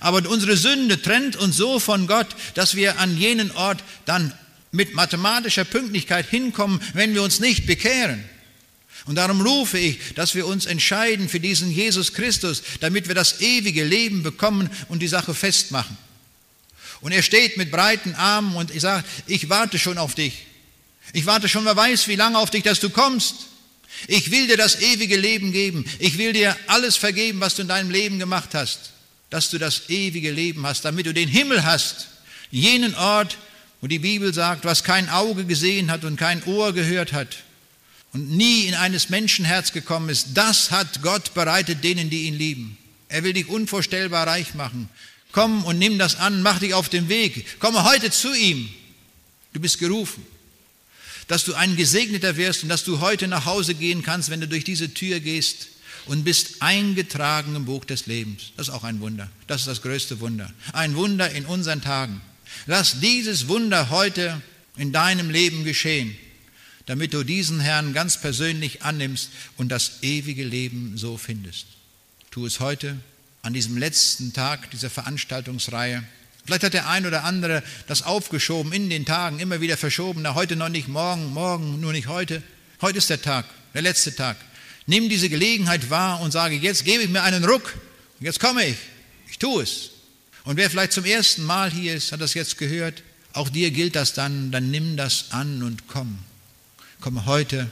Aber unsere Sünde trennt uns so von Gott, dass wir an jenen Ort dann mit mathematischer Pünktlichkeit hinkommen, wenn wir uns nicht bekehren. Und darum rufe ich, dass wir uns entscheiden für diesen Jesus Christus, damit wir das ewige Leben bekommen und die Sache festmachen. Und er steht mit breiten Armen und ich sage, ich warte schon auf dich. Ich warte schon, wer weiß, wie lange auf dich, dass du kommst. Ich will dir das ewige Leben geben. Ich will dir alles vergeben, was du in deinem Leben gemacht hast, dass du das ewige Leben hast, damit du den Himmel hast, jenen Ort, wo die Bibel sagt, was kein Auge gesehen hat und kein Ohr gehört hat und nie in eines Menschenherz gekommen ist, das hat Gott bereitet denen, die ihn lieben. Er will dich unvorstellbar reich machen. Komm und nimm das an, mach dich auf den Weg. Komme heute zu ihm. Du bist gerufen. Dass du ein Gesegneter wirst und dass du heute nach Hause gehen kannst, wenn du durch diese Tür gehst und bist eingetragen im Buch des Lebens. Das ist auch ein Wunder. Das ist das größte Wunder. Ein Wunder in unseren Tagen. Lass dieses Wunder heute in deinem Leben geschehen, damit du diesen Herrn ganz persönlich annimmst und das ewige Leben so findest. Tu es heute an diesem letzten Tag dieser Veranstaltungsreihe. Vielleicht hat der ein oder andere das aufgeschoben in den Tagen, immer wieder verschoben. Na, heute noch nicht, morgen, morgen, nur nicht heute. Heute ist der Tag, der letzte Tag. Nimm diese Gelegenheit wahr und sage, jetzt gebe ich mir einen Ruck. Jetzt komme ich. Ich tue es. Und wer vielleicht zum ersten Mal hier ist, hat das jetzt gehört. Auch dir gilt das dann. Dann nimm das an und komm. Komm heute,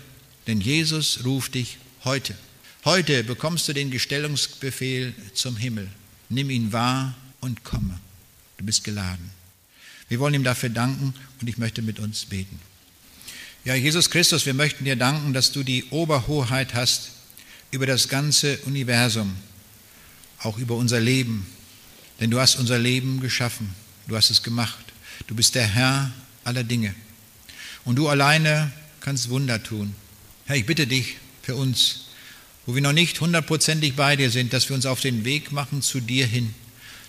denn Jesus ruft dich heute. Heute bekommst du den Gestellungsbefehl zum Himmel. Nimm ihn wahr und komme. Du bist geladen. Wir wollen ihm dafür danken und ich möchte mit uns beten. Ja, Jesus Christus, wir möchten dir danken, dass du die Oberhoheit hast über das ganze Universum, auch über unser Leben. Denn du hast unser Leben geschaffen, du hast es gemacht. Du bist der Herr aller Dinge. Und du alleine kannst Wunder tun. Herr, ich bitte dich für uns, wo wir noch nicht hundertprozentig bei dir sind, dass wir uns auf den Weg machen zu dir hin,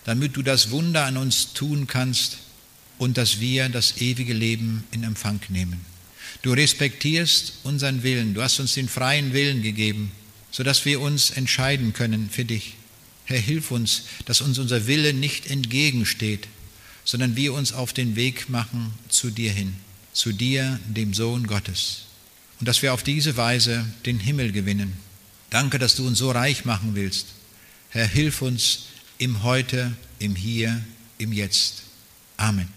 damit du das Wunder an uns tun kannst und dass wir das ewige Leben in Empfang nehmen. Du respektierst unseren Willen, du hast uns den freien Willen gegeben, sodass wir uns entscheiden können für dich. Herr, hilf uns, dass uns unser Wille nicht entgegensteht, sondern wir uns auf den Weg machen zu dir hin, zu dir, dem Sohn Gottes, und dass wir auf diese Weise den Himmel gewinnen. Danke, dass du uns so reich machen willst. Herr, hilf uns im Heute, im Hier, im Jetzt. Amen.